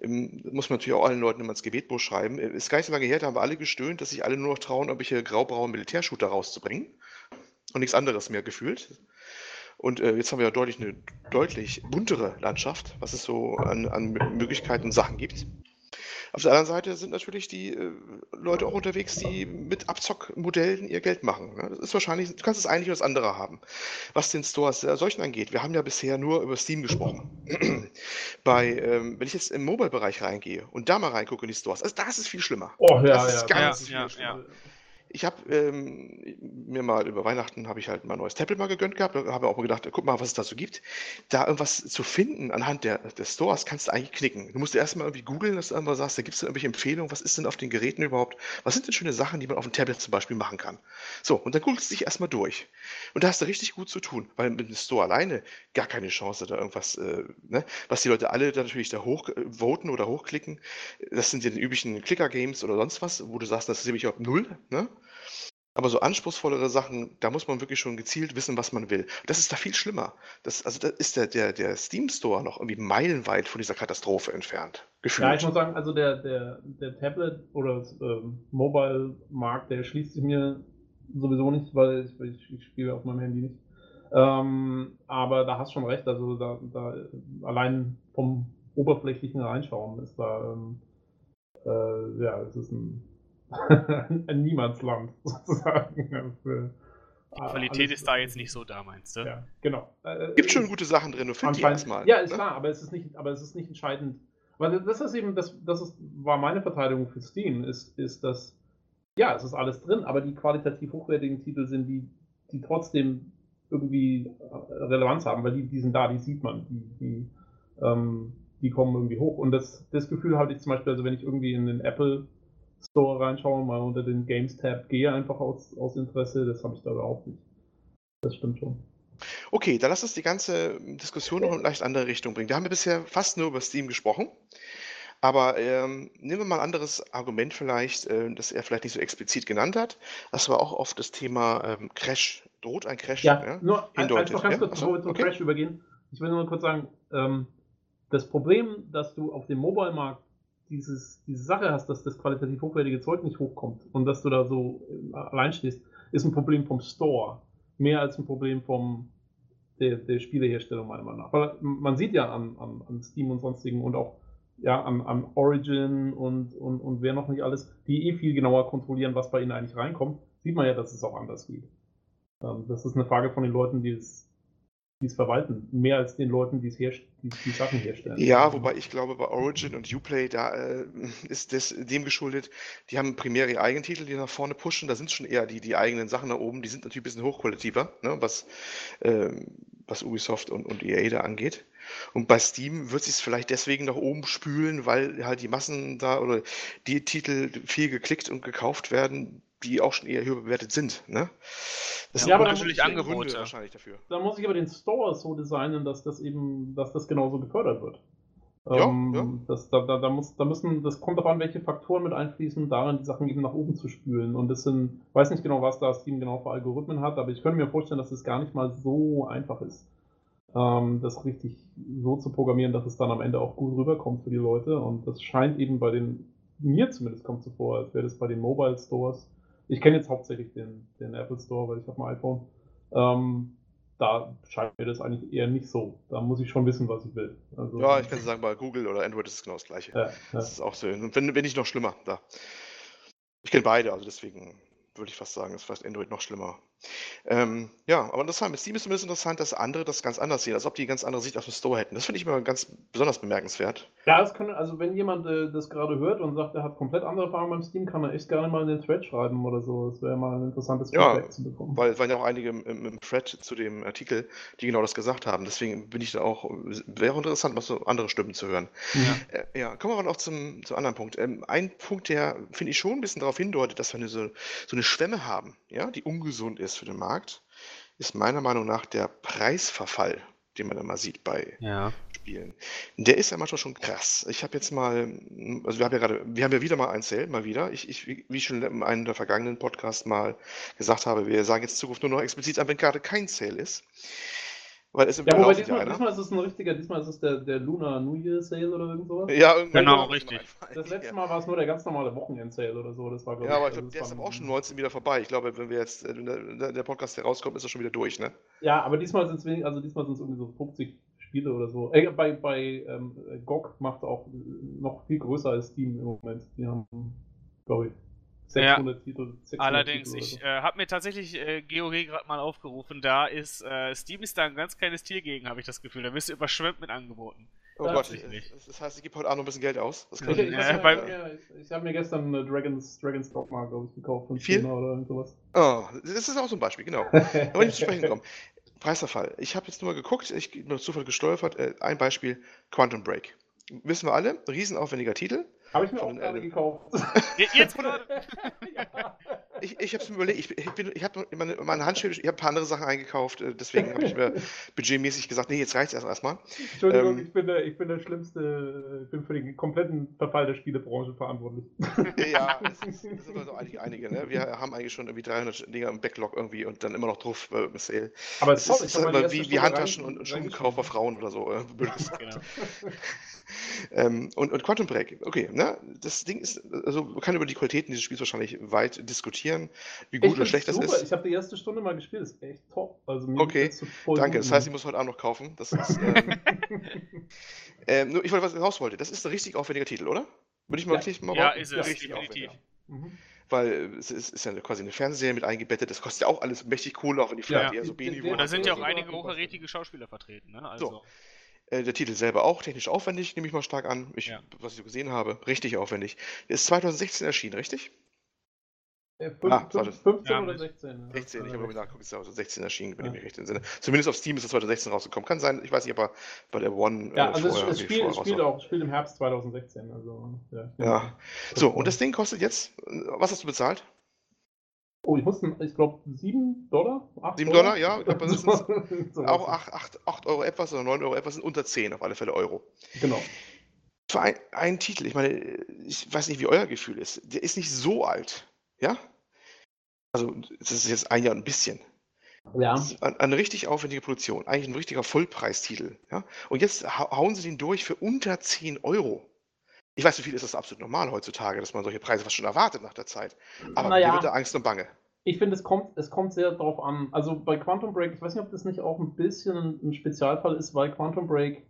ähm, muss man natürlich auch allen Leuten immer ins Gebetbuch schreiben. Äh, ist gar nicht so lange her, da haben wir alle gestöhnt, dass sich alle nur noch trauen, irgendwelche graubraunen Militärshooter rauszubringen und nichts anderes mehr gefühlt. Und äh, jetzt haben wir ja deutlich eine deutlich buntere Landschaft, was es so an, an Möglichkeiten und Sachen gibt. Auf der anderen Seite sind natürlich die äh, Leute auch unterwegs, die mit Abzockmodellen ihr Geld machen. Ne? Das ist wahrscheinlich, du kannst das eine oder das andere haben. Was den Stores äh, solchen angeht, wir haben ja bisher nur über Steam gesprochen. Bei, ähm, wenn ich jetzt im Mobile-Bereich reingehe und da mal reingucke in die Stores, also da ist es viel schlimmer. Oh ja, das ist ja, ganz ja, viel ja, ja. Ich habe ähm, mir mal über Weihnachten habe ich halt mal ein neues Tablet mal gegönnt gehabt. Da habe ich auch mal gedacht, guck mal, was es dazu gibt. Da irgendwas zu finden anhand der, des Stores kannst du eigentlich knicken. Du musst erstmal irgendwie googeln, dass du irgendwas sagst, da gibt es irgendwelche Empfehlungen, was ist denn auf den Geräten überhaupt? Was sind denn schöne Sachen, die man auf dem Tablet zum Beispiel machen kann? So, und dann googelst du dich erstmal durch. Und da hast du richtig gut zu tun, weil mit dem Store alleine gar keine Chance, da irgendwas, äh, ne? was die Leute alle da natürlich da hochvoten äh, oder hochklicken. Das sind ja die üblichen Clicker-Games oder sonst was, wo du sagst, das ist nämlich auf null. Ne? Aber so anspruchsvollere Sachen, da muss man wirklich schon gezielt wissen, was man will. Das ist da viel schlimmer. Das, also da ist der, der, der Steam Store noch irgendwie meilenweit von dieser Katastrophe entfernt. Gefühlt. Ja, ich muss sagen, also der, der, der Tablet- oder ähm, Mobile-Markt, der schließt sich mir sowieso nicht, weil ich, ich, ich spiele auf meinem Handy nicht. Ähm, aber da hast schon recht, also da, da allein vom oberflächlichen Reinschauen ist da, ähm, äh, ja, es ist ein ein Niemandsland sozusagen. Für, die Qualität ist da jetzt nicht so da, meinst du? Ja, genau. Äh, Gibt schon gute Sachen drin, du findest die erstmal. Ja, ist ne? klar, aber es ist nicht, aber es ist nicht entscheidend. Weil das ist eben, das, das ist, war meine Verteidigung für Steam, ist, ist dass, ja, es ist alles drin, aber die qualitativ hochwertigen Titel sind die, die trotzdem irgendwie äh, Relevanz haben, weil die, die sind da, die sieht man, die, die, ähm, die kommen irgendwie hoch. Und das, das Gefühl hatte ich zum Beispiel, also wenn ich irgendwie in den Apple Store reinschauen, mal unter den Games Tab gehe, einfach aus, aus Interesse. Das habe ich da überhaupt nicht. Das stimmt schon. Okay, dann lass uns die ganze Diskussion noch in eine leicht andere Richtung bringen. Wir haben ja bisher fast nur über Steam gesprochen. Aber ähm, nehmen wir mal ein anderes Argument vielleicht, äh, das er vielleicht nicht so explizit genannt hat. Das war auch oft das Thema ähm, Crash. Droht ein Crash? Ja, ja nur hindeutet. einfach ganz kurz, bevor wir zum okay. Crash übergehen. Ich will nur kurz sagen, ähm, das Problem, dass du auf dem Mobile-Markt dieses, diese Sache hast, dass das qualitativ hochwertige Zeug nicht hochkommt und dass du da so äh, allein stehst, ist ein Problem vom Store. Mehr als ein Problem vom, der, der Spielehersteller, meiner Meinung nach. Weil man sieht ja an, an, an Steam und sonstigen und auch ja, an, an Origin und, und, und wer noch nicht alles, die eh viel genauer kontrollieren, was bei ihnen eigentlich reinkommt, sieht man ja, dass es auch anders geht. Ähm, das ist eine Frage von den Leuten, die es die es verwalten, mehr als den Leuten, die, es die, Sachen herstellen. Ja, wobei ich glaube, bei Origin und Uplay, da äh, ist das dem geschuldet, die haben primär ihre eigenen Titel, die nach vorne pushen, da sind schon eher die, die eigenen Sachen da oben, die sind natürlich ein bisschen hochqualitativer, ne, was, äh, was Ubisoft und, und EA da angeht. Und bei Steam wird es vielleicht deswegen nach oben spülen, weil halt die Massen da oder die Titel viel geklickt und gekauft werden, die auch schon eher höher bewertet sind. Ne? Das ja, sind aber natürlich Angebote wahrscheinlich dafür. Da muss ich aber den Store so designen, dass das eben, dass das genauso gefördert wird. Ja, ähm, ja. Das, da, da, da, muss, da müssen, das kommt darauf an, welche Faktoren mit einfließen, darin die Sachen eben nach oben zu spülen. Und das sind, weiß nicht genau, was das Team genau für Algorithmen hat, aber ich könnte mir vorstellen, dass es gar nicht mal so einfach ist, ähm, das richtig so zu programmieren, dass es dann am Ende auch gut rüberkommt für die Leute. Und das scheint eben bei den, mir zumindest kommt so vor, als wäre das bei den Mobile Stores. Ich kenne jetzt hauptsächlich den, den Apple Store, weil ich habe ein iPhone. Ähm, da scheint mir das eigentlich eher nicht so. Da muss ich schon wissen, was ich will. Also, ja, ich kann sagen, bei Google oder Android ist es genau das gleiche. Ja, das ist auch so. Wenn, wenn nicht noch schlimmer da. Ich kenne beide, also deswegen würde ich fast sagen, ist fast Android noch schlimmer. Ähm, ja, aber interessant. Mit Steam ist zumindest interessant, dass andere das ganz anders sehen, als ob die ganz andere Sicht auf den Store hätten. Das finde ich immer ganz besonders bemerkenswert. Ja, das kann, also wenn jemand äh, das gerade hört und sagt, er hat komplett andere Erfahrungen beim Steam, kann er echt gerne mal in den Thread schreiben oder so. Das wäre mal ein interessantes Feedback ja, zu bekommen. Weil waren ja auch einige im, im, Thread zu dem Artikel, die genau das gesagt haben. Deswegen bin ich da auch, wäre interessant, mal so andere Stimmen zu hören. Ja, äh, ja kommen wir aber noch zum, zum anderen Punkt. Ähm, ein Punkt, der, finde ich, schon ein bisschen darauf hindeutet, dass wir eine, so, so eine Schwemme haben, ja, die ungesund ist für den Markt ist meiner Meinung nach der Preisverfall, den man mal sieht bei ja. Spielen. Der ist ja manchmal schon krass. Ich habe jetzt mal, also wir haben ja gerade, wir haben ja wieder mal ein Sale, mal wieder. Ich, ich, wie ich schon in einem der vergangenen Podcasts mal gesagt habe, wir sagen jetzt in Zukunft nur noch explizit an, wenn gerade kein Sale ist. Weil es im ja, wobei diesmal, diesmal, ist es ein richtiger, diesmal ist es der, der Lunar New Year Sale oder irgend sowas. Ja, genau, richtig. Das letzte Mal war es nur der ganz normale Wochenend Sale oder so. Das war, ja, aber ich glaube, der ist aber auch schon 19 wieder vorbei. Ich glaube, wenn wir jetzt, wenn der, der Podcast herauskommt, ist er schon wieder durch, ne? Ja, aber diesmal sind es wenig, also diesmal sind es irgendwie so 50 Spiele oder so. Äh, bei bei ähm, GOG macht auch noch viel größer als Steam im Moment. Die haben, glaube ich, 600 ja. Titel. 600 Allerdings, Titel ich äh, habe mir tatsächlich äh, GOG gerade mal aufgerufen. Da ist äh, Steam ist da ein ganz kleines Tier gegen, habe ich das Gefühl. Da wirst du überschwemmt mit Angeboten. Oh das Gott, ich, das heißt, ich gebe heute Abend noch ein bisschen Geld aus. ich, ich, ja, ich, ich habe mir gestern äh, Dragons, Dragons Dogma, glaube ich, gekauft. Von Viel? oder sowas. Oh, das ist auch so ein Beispiel, genau. da wollte ich zu sprechen kommen. Preisverfall. Ich habe jetzt nur mal geguckt, ich bin durch Zufall gestolpert. Äh, ein Beispiel: Quantum Break. Wissen wir alle, riesenaufwendiger Titel. Habe ich mir auch gerade gekauft. Jetzt gerade? ja. Ich, ich habe es mir überlegt, ich, ich, ich habe meine, meine Handschrift, ich habe ein paar andere Sachen eingekauft, äh, deswegen habe ich mir budgetmäßig gesagt, nee, jetzt reicht es erstmal. Entschuldigung, ähm, ich, bin der, ich bin der schlimmste, ich bin für den kompletten Verfall der Spielebranche verantwortlich. Ja, es sind also eigentlich einige, ne? Wir haben eigentlich schon irgendwie 300 Dinger im Backlog irgendwie und dann immer noch drauf äh, im Sale. Aber es ist, ist halt wie, wie Handtaschen und, und Schuhkauf bei Frauen oder so. Äh, genau. ähm, und, und Quantum Break, okay, ne? Das Ding ist, also man kann über die Qualitäten dieses Spiels wahrscheinlich weit diskutieren, wie gut ich oder schlecht das super. ist. Ich habe die erste Stunde mal gespielt, das ist echt top. Also okay, danke. Das heißt, ich muss heute Abend noch kaufen. Das ist, ähm, ähm, nur, ich wollte, was ich raus wollte. Das ist ein richtig aufwendiger Titel, oder? Würde ich mal ja. richtig mal Ja, ist es, richtig definitiv. Mhm. Weil es ist, ist, ja quasi eine Fernsehserie mit eingebettet, das kostet ja auch alles mächtig Kohle, auch wenn die vielleicht ja. eher so B-Niveau Und da sind ja auch einige hochkarätige Schauspieler vertreten, ne? Also. So. Äh, der Titel selber auch technisch aufwendig, nehme ich mal stark an. Ich, ja. Was ich so gesehen habe, richtig aufwendig. Der ist 2016 erschienen, richtig? Ja, 5, ah, 15 ja, oder 16? 16, ich habe mal nachgeguckt, ist 2016 erschienen, wenn ja. ich mich recht entsinne. Zumindest auf Steam ist es 2016 rausgekommen. Kann sein, ich weiß nicht, aber bei der One. Ja, äh, also vorher, es, spielt, spielt auch, spielt im Herbst 2016. Also, ja. ja. So, und das Ding kostet jetzt, was hast du bezahlt? Oh, ich musste, ich glaube, 7 Dollar? 7 Dollar, Dollar ja. Ich glaube, das sind so auch 8, 8, 8 Euro etwas oder 9 Euro etwas sind unter 10 auf alle Fälle Euro. Genau. Für ein, einen Titel, ich meine, ich weiß nicht, wie euer Gefühl ist. Der ist nicht so alt. Ja? Also, das ist jetzt ein Jahr ein bisschen. Ja. Eine, richtig aufwendige Produktion. Eigentlich ein richtiger Vollpreistitel. Ja? Und jetzt hauen sie den durch für unter 10 Euro. Ich weiß, wie viel ist das absolut normal heutzutage, dass man solche Preise fast schon erwartet nach der Zeit. Aber naja, mir wird da Angst und Bange. Ich finde, es kommt, es kommt sehr darauf an. Also bei Quantum Break, ich weiß nicht, ob das nicht auch ein bisschen ein Spezialfall ist, weil Quantum Break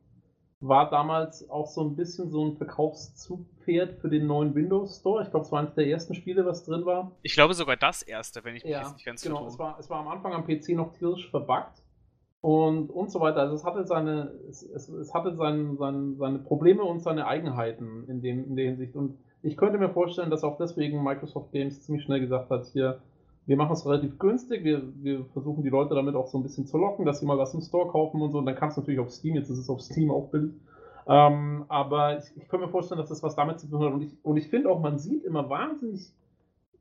war damals auch so ein bisschen so ein Verkaufszugpferd für den neuen Windows Store. Ich glaube, es war eines der ersten Spiele, was drin war. Ich glaube sogar das erste, wenn ich mich ja, nicht ganz genau. Es war, es war am Anfang am PC noch tierisch verbuggt und, und so weiter. Also es hatte seine, es, es, es hatte sein, sein, seine Probleme und seine Eigenheiten in, dem, in der Hinsicht. Und ich könnte mir vorstellen, dass auch deswegen Microsoft Games ziemlich schnell gesagt hat, hier, wir machen es relativ günstig, wir, wir versuchen die Leute damit auch so ein bisschen zu locken, dass sie mal was im Store kaufen und so. Und dann kannst du natürlich auf Steam, jetzt ist es auf Steam auch billig. Ähm, aber ich, ich kann mir vorstellen, dass das was damit zu tun hat. Und ich, und ich finde auch, man sieht immer wahnsinnig,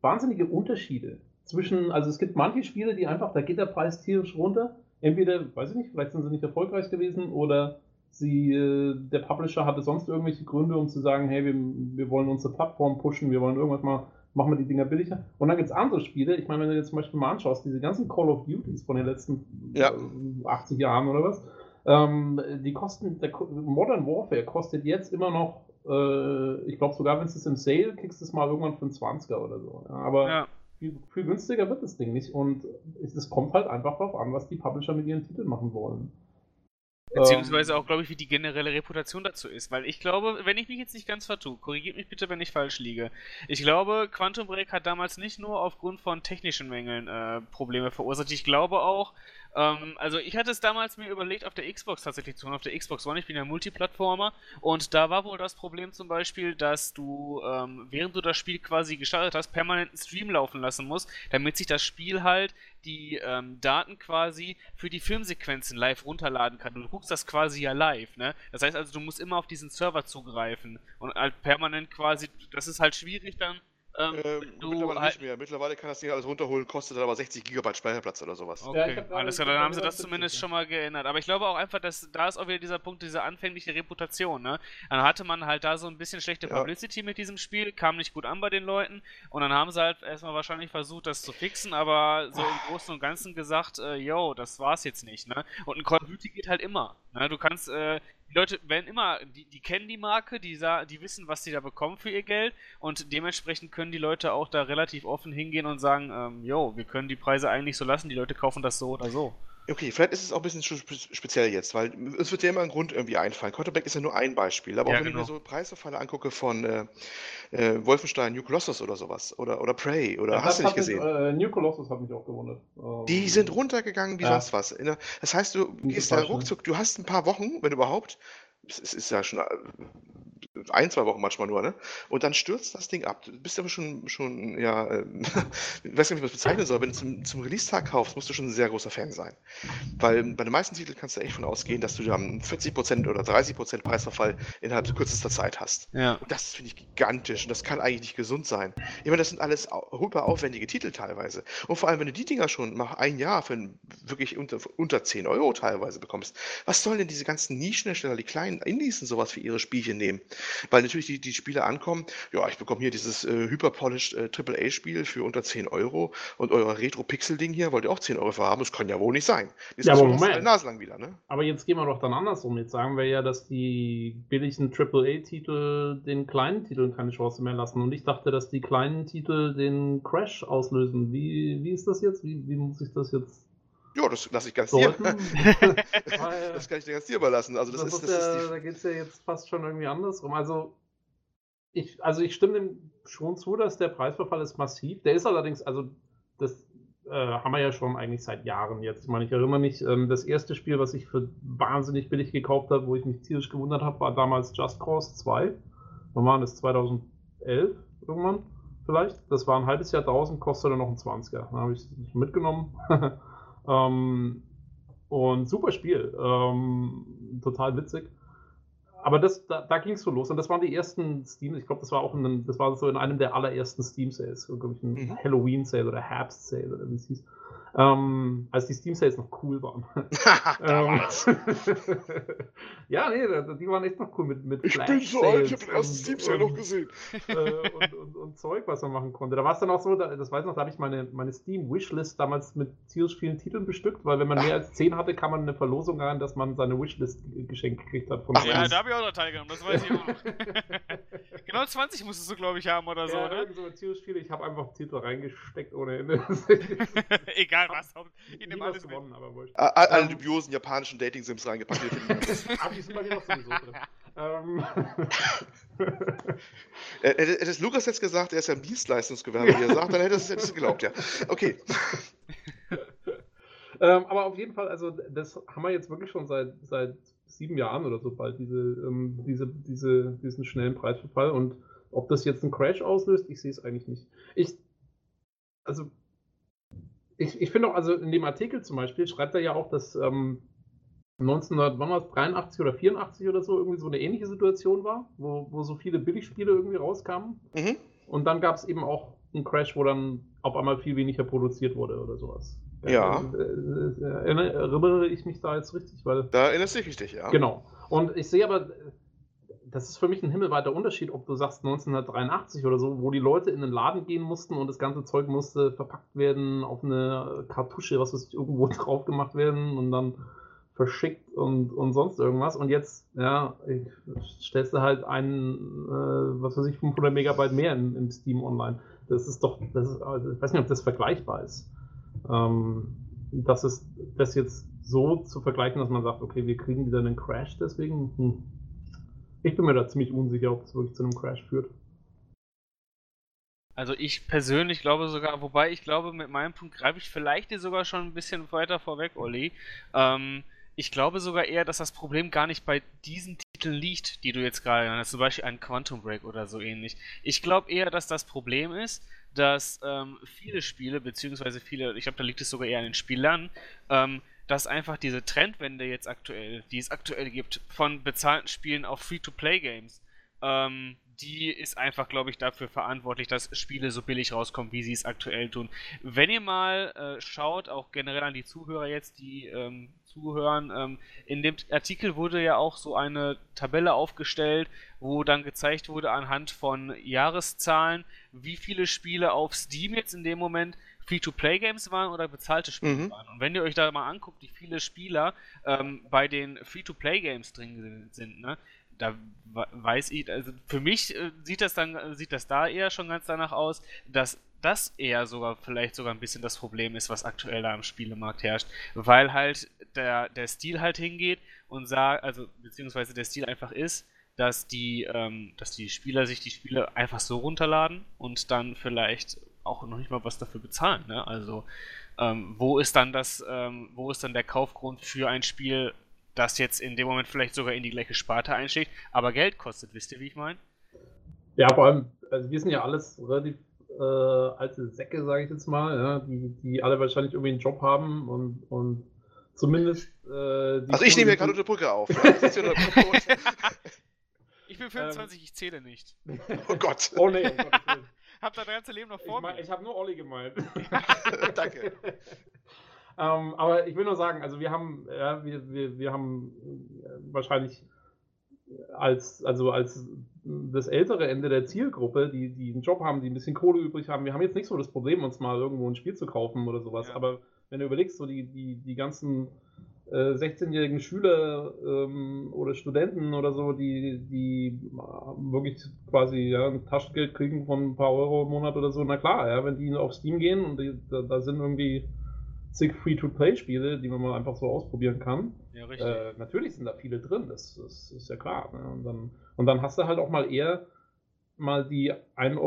wahnsinnige Unterschiede zwischen, also es gibt manche Spiele, die einfach, da geht der Preis tierisch runter. Entweder, weiß ich nicht, vielleicht sind sie nicht erfolgreich gewesen oder sie, äh, der Publisher hatte sonst irgendwelche Gründe, um zu sagen, hey, wir, wir wollen unsere Plattform pushen, wir wollen irgendwas mal, machen wir die Dinger billiger. Und dann gibt es andere Spiele, ich meine, wenn du jetzt zum Beispiel mal anschaust, diese ganzen Call of Duties von den letzten Ja. äh, 80 Jahren oder was, ähm, die kosten, der Modern Warfare kostet jetzt immer noch, äh, ich glaube sogar, wenn es im Sale kriegst du es mal irgendwann für einen 20er oder so. Ja, aber Ja. viel, viel günstiger wird das Ding nicht und es, es kommt halt einfach darauf an, was die Publisher mit ihren Titeln machen wollen. Beziehungsweise Ähm, auch, glaube ich, wie die generelle Reputation dazu ist. Weil ich glaube, wenn ich mich jetzt nicht ganz vertue, korrigiert mich bitte, wenn ich falsch liege. Ich glaube, Quantum Break hat damals nicht nur aufgrund von technischen Mängeln äh, Probleme verursacht. Ich glaube auch, ähm, also ich hatte es damals mir überlegt, auf der Xbox tatsächlich zu holen, auf der Xbox One, ich bin ja Multiplattformer. Und da war wohl das Problem zum Beispiel, dass du, ähm, während du das Spiel quasi gestartet hast, permanent einen Stream laufen lassen musst, damit sich das Spiel halt die ähm, Daten quasi für die Filmsequenzen live runterladen kann. Du guckst das quasi ja live, ne? Das heißt also, du musst immer auf diesen Server zugreifen und halt permanent quasi, das ist halt schwierig dann. Ähm, Ähm, mittlerweile halt, nicht mehr. Mittlerweile kann das Ding alles runterholen, kostet dann aber 60 GB Speicherplatz oder sowas. Okay, Ja, alles klar, dann haben sie das 70, zumindest ja. schon mal geändert. Aber ich glaube auch einfach, dass da ist auch wieder dieser Punkt, diese anfängliche Reputation, ne? Dann hatte man halt da so ein bisschen schlechte Ja. Publicity mit diesem Spiel, kam nicht gut an bei den Leuten und dann haben sie halt erstmal wahrscheinlich versucht, das zu fixen, aber so im Großen und Ganzen gesagt, äh, yo, das war's jetzt nicht, ne? Und ein Call of Duty geht halt immer, ne? Du kannst, äh, die Leute werden immer, die, die kennen die Marke, die, die wissen, was sie da bekommen für ihr Geld und dementsprechend können die Leute auch da relativ offen hingehen und sagen, ähm, yo, wir können die Preise eigentlich so lassen, die Leute kaufen das so oder so. Okay, vielleicht ist es auch ein bisschen spe- speziell jetzt, weil es wird ja immer ein Grund irgendwie einfallen. Quarterback ist ja nur ein Beispiel, aber Ja, auch wenn genau. ich mir so Preisverfalle angucke von äh, äh, Wolfenstein, New Colossus oder sowas oder, oder Prey oder Ja, hast du nicht gesehen? Äh, New Colossus hat mich auch gewundert. Ähm, Die sind runtergegangen wie Ja. sonst was. Der- Das heißt, du gehst da schnell. ruckzuck, du hast ein paar Wochen, wenn überhaupt, es es ist ja schon äh, ein, zwei Wochen manchmal nur, ne? Und dann stürzt das Ding ab. Du bist aber schon, schon ja, äh, ich weiß nicht, wie man das bezeichnen soll. Wenn du zum, zum Release-Tag kaufst, musst du schon ein sehr großer Fan sein. Weil bei den meisten Titeln kannst du echt von ausgehen, dass du dann 40% oder 30% Preisverfall innerhalb kürzester Zeit hast. Ja. Und das finde ich gigantisch und das kann eigentlich nicht gesund sein. Ich meine, das sind alles hyper aufwendige Titel teilweise. Und vor allem, wenn du die Dinger schon mal ein Jahr für wirklich unter, unter 10 Euro teilweise bekommst, was sollen denn diese ganzen Nischenhersteller, die kleinen Indies und sowas für ihre Spielchen nehmen? Weil natürlich die, die Spiele ankommen, ja, ich bekomme hier dieses äh, hyperpolished äh, AAA-Spiel für unter 10 Euro und euer Retro-Pixel-Ding hier wollt ihr auch 10 Euro für haben, das kann ja wohl nicht sein. Die Ja, aber schon Moment. naselang wieder, ne? Aber jetzt gehen wir doch dann andersrum. Jetzt sagen wir ja, dass die billigen AAA-Titel den kleinen Titeln keine Chance mehr lassen. Und ich dachte, dass die kleinen Titel den Crash auslösen. Wie, wie ist das jetzt? Wie, wie muss ich das jetzt Ja, das lasse ich ganz dir. Weil- Das kann ich dir ganz dir überlassen. Also das, das ist, ist das ja, ist die da geht es ja jetzt fast schon irgendwie andersrum. Also ich, also ich stimme dem schon zu, dass der Preisverfall ist massiv. Der ist allerdings, also das äh, haben wir ja schon eigentlich seit Jahren jetzt. Ich meine, ich erinnere mich, ähm, das erste Spiel, was ich für wahnsinnig billig gekauft habe, wo ich mich tierisch gewundert habe, war damals Just Cause 2. Wann war das? 2011 irgendwann vielleicht? Das war ein halbes Jahr draußen, kostete noch ein 20er. Dann habe ich es mitgenommen. ähm, und super Spiel. Ähm, total witzig. Aber das, da, da ging es so los. Und das waren die ersten Steam, ich glaube, das war auch in, einem- das war so in einem der allerersten Steam Sales, so, glaube ich, ein Mhm. Halloween Sale oder Herbst Sale oder wie es hieß. Ähm, als die Steam Sales noch cool waren. Ähm, ja, nee, die waren echt noch cool mit, mit Ich bin so alt, ich habe den ersten Steam Sale noch gesehen. äh, und, und, und Zeug, was man machen konnte. Da war es dann auch so, da, das weiß ich noch, da habe ich meine, meine Steam-Wishlist damals mit tierisch vielen Titeln bestückt, weil wenn man mehr als 10 hatte, kann man eine Verlosung rein, dass man seine Wishlist ge- geschenkt gekriegt hat von Ach, Ja, da habe ich auch noch teilgenommen, das weiß ich auch noch. genau 20 musstest du, glaube ich, haben oder so, ja, ne? irgend so tierisch viele. Ich habe einfach Titel reingesteckt ohne Ende. Egal was, ich nehme alles mit. gewonnen, aber wurscht. Alle Ähm, dubiosen japanischen Dating-Sims reingepackt. sind bei mir doch sowieso drin. Ähm, Äh, Hätte hätte es Lukas jetzt gesagt, er ist ja im Dienstleistungsgewerbe, wie er sagt, dann hätte es hättest du geglaubt, ja. Okay. ähm, aber auf jeden Fall, also das haben wir jetzt wirklich schon seit, seit sieben Jahren oder so bald, diese, ähm, diese, diese, diesen schnellen Preisverfall. Und ob das jetzt einen Crash auslöst, ich sehe es eigentlich nicht. Ich, also, ich, ich finde auch, also in dem Artikel zum Beispiel schreibt er ja auch, dass ähm, 1983 oder 84 oder so irgendwie so eine ähnliche Situation war, wo, wo so viele Billigspiele irgendwie rauskamen. Mhm. Und dann gab es eben auch einen Crash, wo dann auf einmal viel weniger produziert wurde oder sowas. Ja. Äh, äh, Erinnere ich mich da jetzt richtig? Weil, Da erinnerst du dich richtig, ja. Genau. Und ich sehe aber, das ist für mich ein himmelweiter Unterschied, ob du sagst 1983 oder so, wo die Leute in den Laden gehen mussten und das ganze Zeug musste verpackt werden, auf eine Kartusche, was weiß ich, irgendwo drauf gemacht werden und dann verschickt und, und sonst irgendwas. Und jetzt, ja, stellst du halt einen, äh, was weiß ich, 500 Megabyte mehr in, im Steam Online. Das ist doch, das ist, also ich weiß nicht, ob das vergleichbar ist. Ähm, das ist das jetzt so zu vergleichen, dass man sagt, okay, wir kriegen wieder einen Crash deswegen. Hm. Ich bin mir da ziemlich unsicher, ob es wirklich zu einem Crash führt. Also ich persönlich glaube sogar, wobei ich glaube, mit meinem Punkt greife ich vielleicht dir sogar schon ein bisschen weiter vorweg, Olli. Ähm, ich glaube sogar eher, dass das Problem gar nicht bei diesen Titeln liegt, die du jetzt gerade hast, zum Beispiel ein Quantum Break oder so ähnlich. Ich glaube eher, dass das Problem ist, dass ähm, viele Spiele, beziehungsweise viele, ich glaube, da liegt es sogar eher an den Spielern, ähm, dass einfach diese Trendwende jetzt aktuell, die es aktuell gibt, von bezahlten Spielen auf Free-to-Play-Games, ähm, die ist einfach, glaube ich, dafür verantwortlich, dass Spiele so billig rauskommen, wie sie es aktuell tun. Wenn ihr mal äh, schaut, auch generell an die Zuhörer jetzt, die ähm, zuhören, ähm, in dem Artikel wurde ja auch so eine Tabelle aufgestellt, wo dann gezeigt wurde anhand von Jahreszahlen, wie viele Spiele auf Steam jetzt in dem Moment Free-to-Play-Games waren oder bezahlte Spiele Mhm. waren. Und wenn ihr euch da mal anguckt, wie viele Spieler ähm, bei den Free-to-Play-Games drin sind, ne, da we- weiß ich, also für mich äh, sieht das dann, sieht das da eher schon ganz danach aus, dass das eher sogar vielleicht sogar ein bisschen das Problem ist, was aktuell da im Spielemarkt herrscht, weil halt der, der Stil halt hingeht und sagt, also beziehungsweise der Stil einfach ist, dass die, ähm, dass die Spieler sich die Spiele einfach so runterladen und dann vielleicht auch noch nicht mal was dafür bezahlen. Ne? Also ähm, wo ist dann das, ähm, wo ist dann der Kaufgrund für ein Spiel, das jetzt in dem Moment vielleicht sogar in die gleiche Sparte einschlägt, aber Geld kostet, wisst ihr, wie ich meine? Ja, vor allem, also wir sind ja alles relativ äh, alte Säcke, sage ich jetzt mal, ja, die, die alle wahrscheinlich irgendwie einen Job haben und, und zumindest. Äh, die Also ich nehme hier gerade der Brücke auf. Ja? Das ist ja nur- Ich bin 25, ich zähle nicht. oh Gott. Oh nee, um Gottes Willen. Hab das ganze Leben noch Ich, vor mein, mir. ich habe nur Olli gemeint. Danke. ähm, aber ich will nur sagen, also wir haben, ja, wir, wir, wir haben äh, wahrscheinlich als, also als das ältere Ende der Zielgruppe, die, die einen Job haben, die ein bisschen Kohle übrig haben, wir haben jetzt nicht so das Problem, uns mal irgendwo ein Spiel zu kaufen oder sowas. Ja. Aber wenn du überlegst, so die, die, die ganzen äh, 16-jährigen Schüler ähm, oder Studenten oder so, die, die äh, wirklich quasi ja, ein Taschengeld kriegen von ein paar Euro im Monat oder so, na klar, ja, wenn die auf Steam gehen und die, da, da sind irgendwie zig Free-to-Play-Spiele, die man mal einfach so ausprobieren kann. Ja, richtig. Äh, natürlich sind da viele drin, das, das ist ja klar. Ne? Und, dann, und dann hast du halt auch mal eher mal die 1,20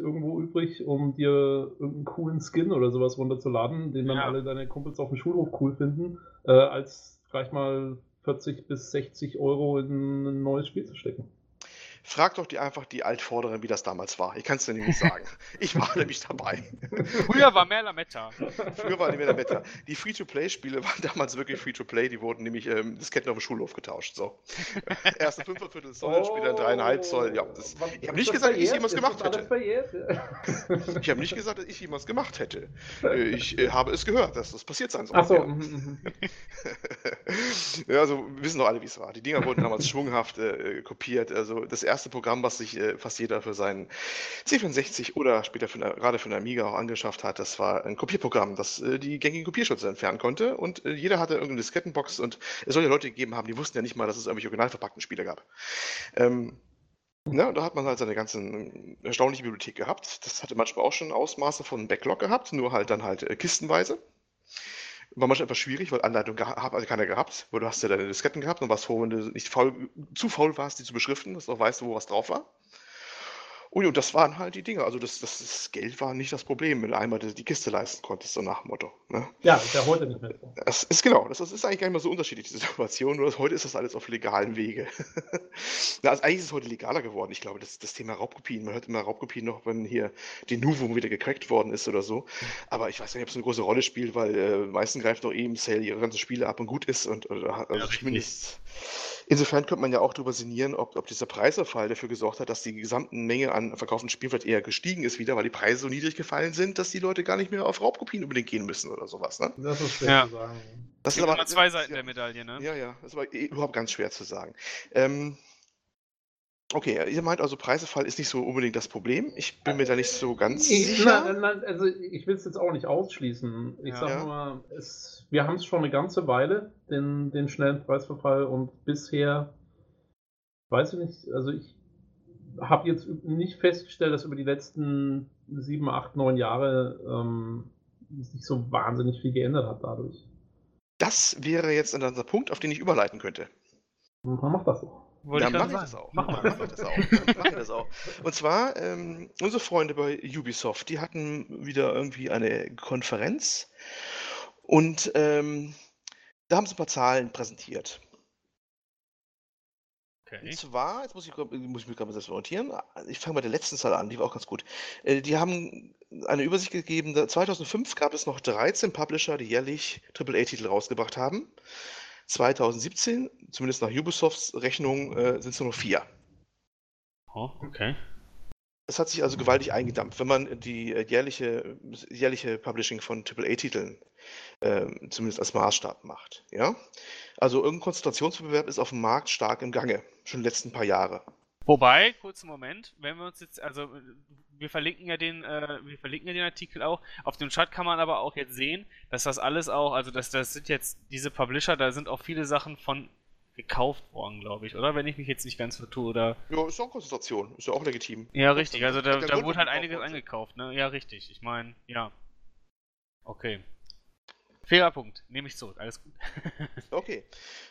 Euro irgendwo übrig, um dir irgendeinen coolen Skin oder sowas runterzuladen, den dann Ja. alle deine Kumpels auf dem Schulhof cool finden, äh, als gleich mal 40 bis 60 Euro in ein neues Spiel zu stecken. Frag doch die einfach die Altvorderen, wie das damals war. Ich kann es dir nicht sagen. Ich war nämlich dabei. Früher war mehr Lametta. Früher war die mehr Wetter. Die Free-to-Play-Spiele waren damals wirklich Free-to-Play. Die wurden nämlich ähm, Disketten auf dem Schulhof getauscht. So. Erst ein Fünferviertel Zoll, später ein dreieinhalb Zoll. Ja, das, Was- ich habe nicht gesagt, dass ich jemals gemacht hätte. Ich habe nicht gesagt, dass ich jemals gemacht hätte. Äh, Ich äh, habe es gehört, dass das passiert sein soll. Achso, Ja. mhm, mhm. ja, also wir wissen doch alle, wie es war. Die Dinger wurden damals schwunghaft äh, kopiert. Also das erste Programm, was sich äh, fast jeder für seinen C64 oder später für, gerade für den Amiga auch angeschafft hat, das war ein Kopierprogramm, das äh, die gängigen Kopierschutze entfernen konnte. Und äh, jeder hatte irgendeine Diskettenbox und es soll ja Leute gegeben haben, die wussten ja nicht mal, dass es irgendwelche original verpackten Spiele gab. Ähm, na, da hat man halt seine ganzen erstaunliche Bibliothek gehabt. Das hatte manchmal auch schon Ausmaße von Backlog gehabt, nur halt dann halt äh, kistenweise. War manchmal etwas schwierig, weil Anleitung hat also keiner gehabt, weil du hast ja deine Disketten gehabt und warst froh, wenn du nicht faul, zu faul warst, die zu beschriften, dass du auch weißt, wo was drauf war. Ui, und das waren halt die Dinge. Also das, das, das Geld war nicht das Problem, wenn du einmal die die Kiste leisten konntest, so nach dem Motto. Ne? Ja, ist ja heute nicht mehr. Das ist genau, das ist eigentlich gar nicht mal so unterschiedlich, die Situation, nur dass heute ist das alles auf legalen Wege. Na, also eigentlich ist es heute legaler geworden. Ich glaube, das, das Thema Raubkopien, man hört immer Raubkopien noch, wenn hier die Nuvo wieder gecrackt worden ist oder so. Aber ich weiß nicht, ob es eine große Rolle spielt, weil äh, meisten greifen doch eh im Sale ihre ganzen Spiele ab und gut ist. Und oder, also richtig. zumindest. Insofern könnte man ja auch darüber sinnieren, ob, ob dieser Preisverfall dafür gesorgt hat, dass die gesamten Menge an an verkauften Spielen vielleicht eher gestiegen ist wieder, weil die Preise so niedrig gefallen sind, dass die Leute gar nicht mehr auf Raubkopien unbedingt gehen müssen oder sowas. Ne? Das ist schwer Ja. zu sagen. Das gibt immer zwei Seiten der Medaille, ne? Ja, ja, das ist aber überhaupt ganz schwer zu sagen. Ähm, okay, ihr meint also, Preisefall ist nicht so unbedingt das Problem. Ich bin mir da nicht so ganz Ich, sicher. nein, nein, also ich will es jetzt auch nicht ausschließen. Ich Ja. sag Ja. mal, es, wir haben es schon eine ganze Weile, den, den schnellen Preisverfall und bisher, weiß ich nicht, also ich habe jetzt nicht festgestellt, dass über die letzten sieben, acht, neun Jahre ähm, sich so wahnsinnig viel geändert hat dadurch. Das wäre jetzt dann der Punkt, auf den ich überleiten könnte. Und man macht das doch. Wollte Dann ich mache ich das auch. Machen Dann wir. mache ich das auch. Dann ich das auch. Und zwar, ähm, unsere Freunde bei Ubisoft, die hatten wieder irgendwie eine Konferenz und ähm, da haben sie ein paar Zahlen präsentiert. Okay. Und zwar, jetzt muss ich, muss ich mich gerade mal selbst orientieren. Ich fange mit der letzten Zahl an, die war auch ganz gut. Äh, Die haben eine Übersicht gegeben. da- 2005 gab es noch 13 Publisher, die jährlich AAA-Titel rausgebracht haben. 2017, zumindest nach Ubisofts Rechnung, äh, sind es nur noch vier. Oh, okay. Es hat sich also gewaltig eingedampft, wenn man die äh, jährliche, das jährliche Publishing von AAA-Titeln ähm, zumindest als Maßstab macht. Ja? Also irgendein Konzentrationswettbewerb ist auf dem Markt stark im Gange, schon die letzten paar Jahre. Wobei, kurzen Moment, wenn wir uns jetzt, also äh, wir verlinken ja den, äh, wir verlinken ja den Artikel auch. Auf dem Chat kann man aber auch jetzt sehen, dass das alles auch, also das, das sind jetzt diese Publisher, da sind auch viele Sachen von gekauft worden, glaube ich, oder? Wenn ich mich jetzt nicht ganz vertue, oder? Ja, ist auch Konzentration, ist ja auch legitim. Ja, richtig. Also da, da wurde halt einiges angekauft, ne? Ja, richtig. Ich meine, ja. Okay. Fairer Punkt. Nehme ich zurück. Alles gut. Okay.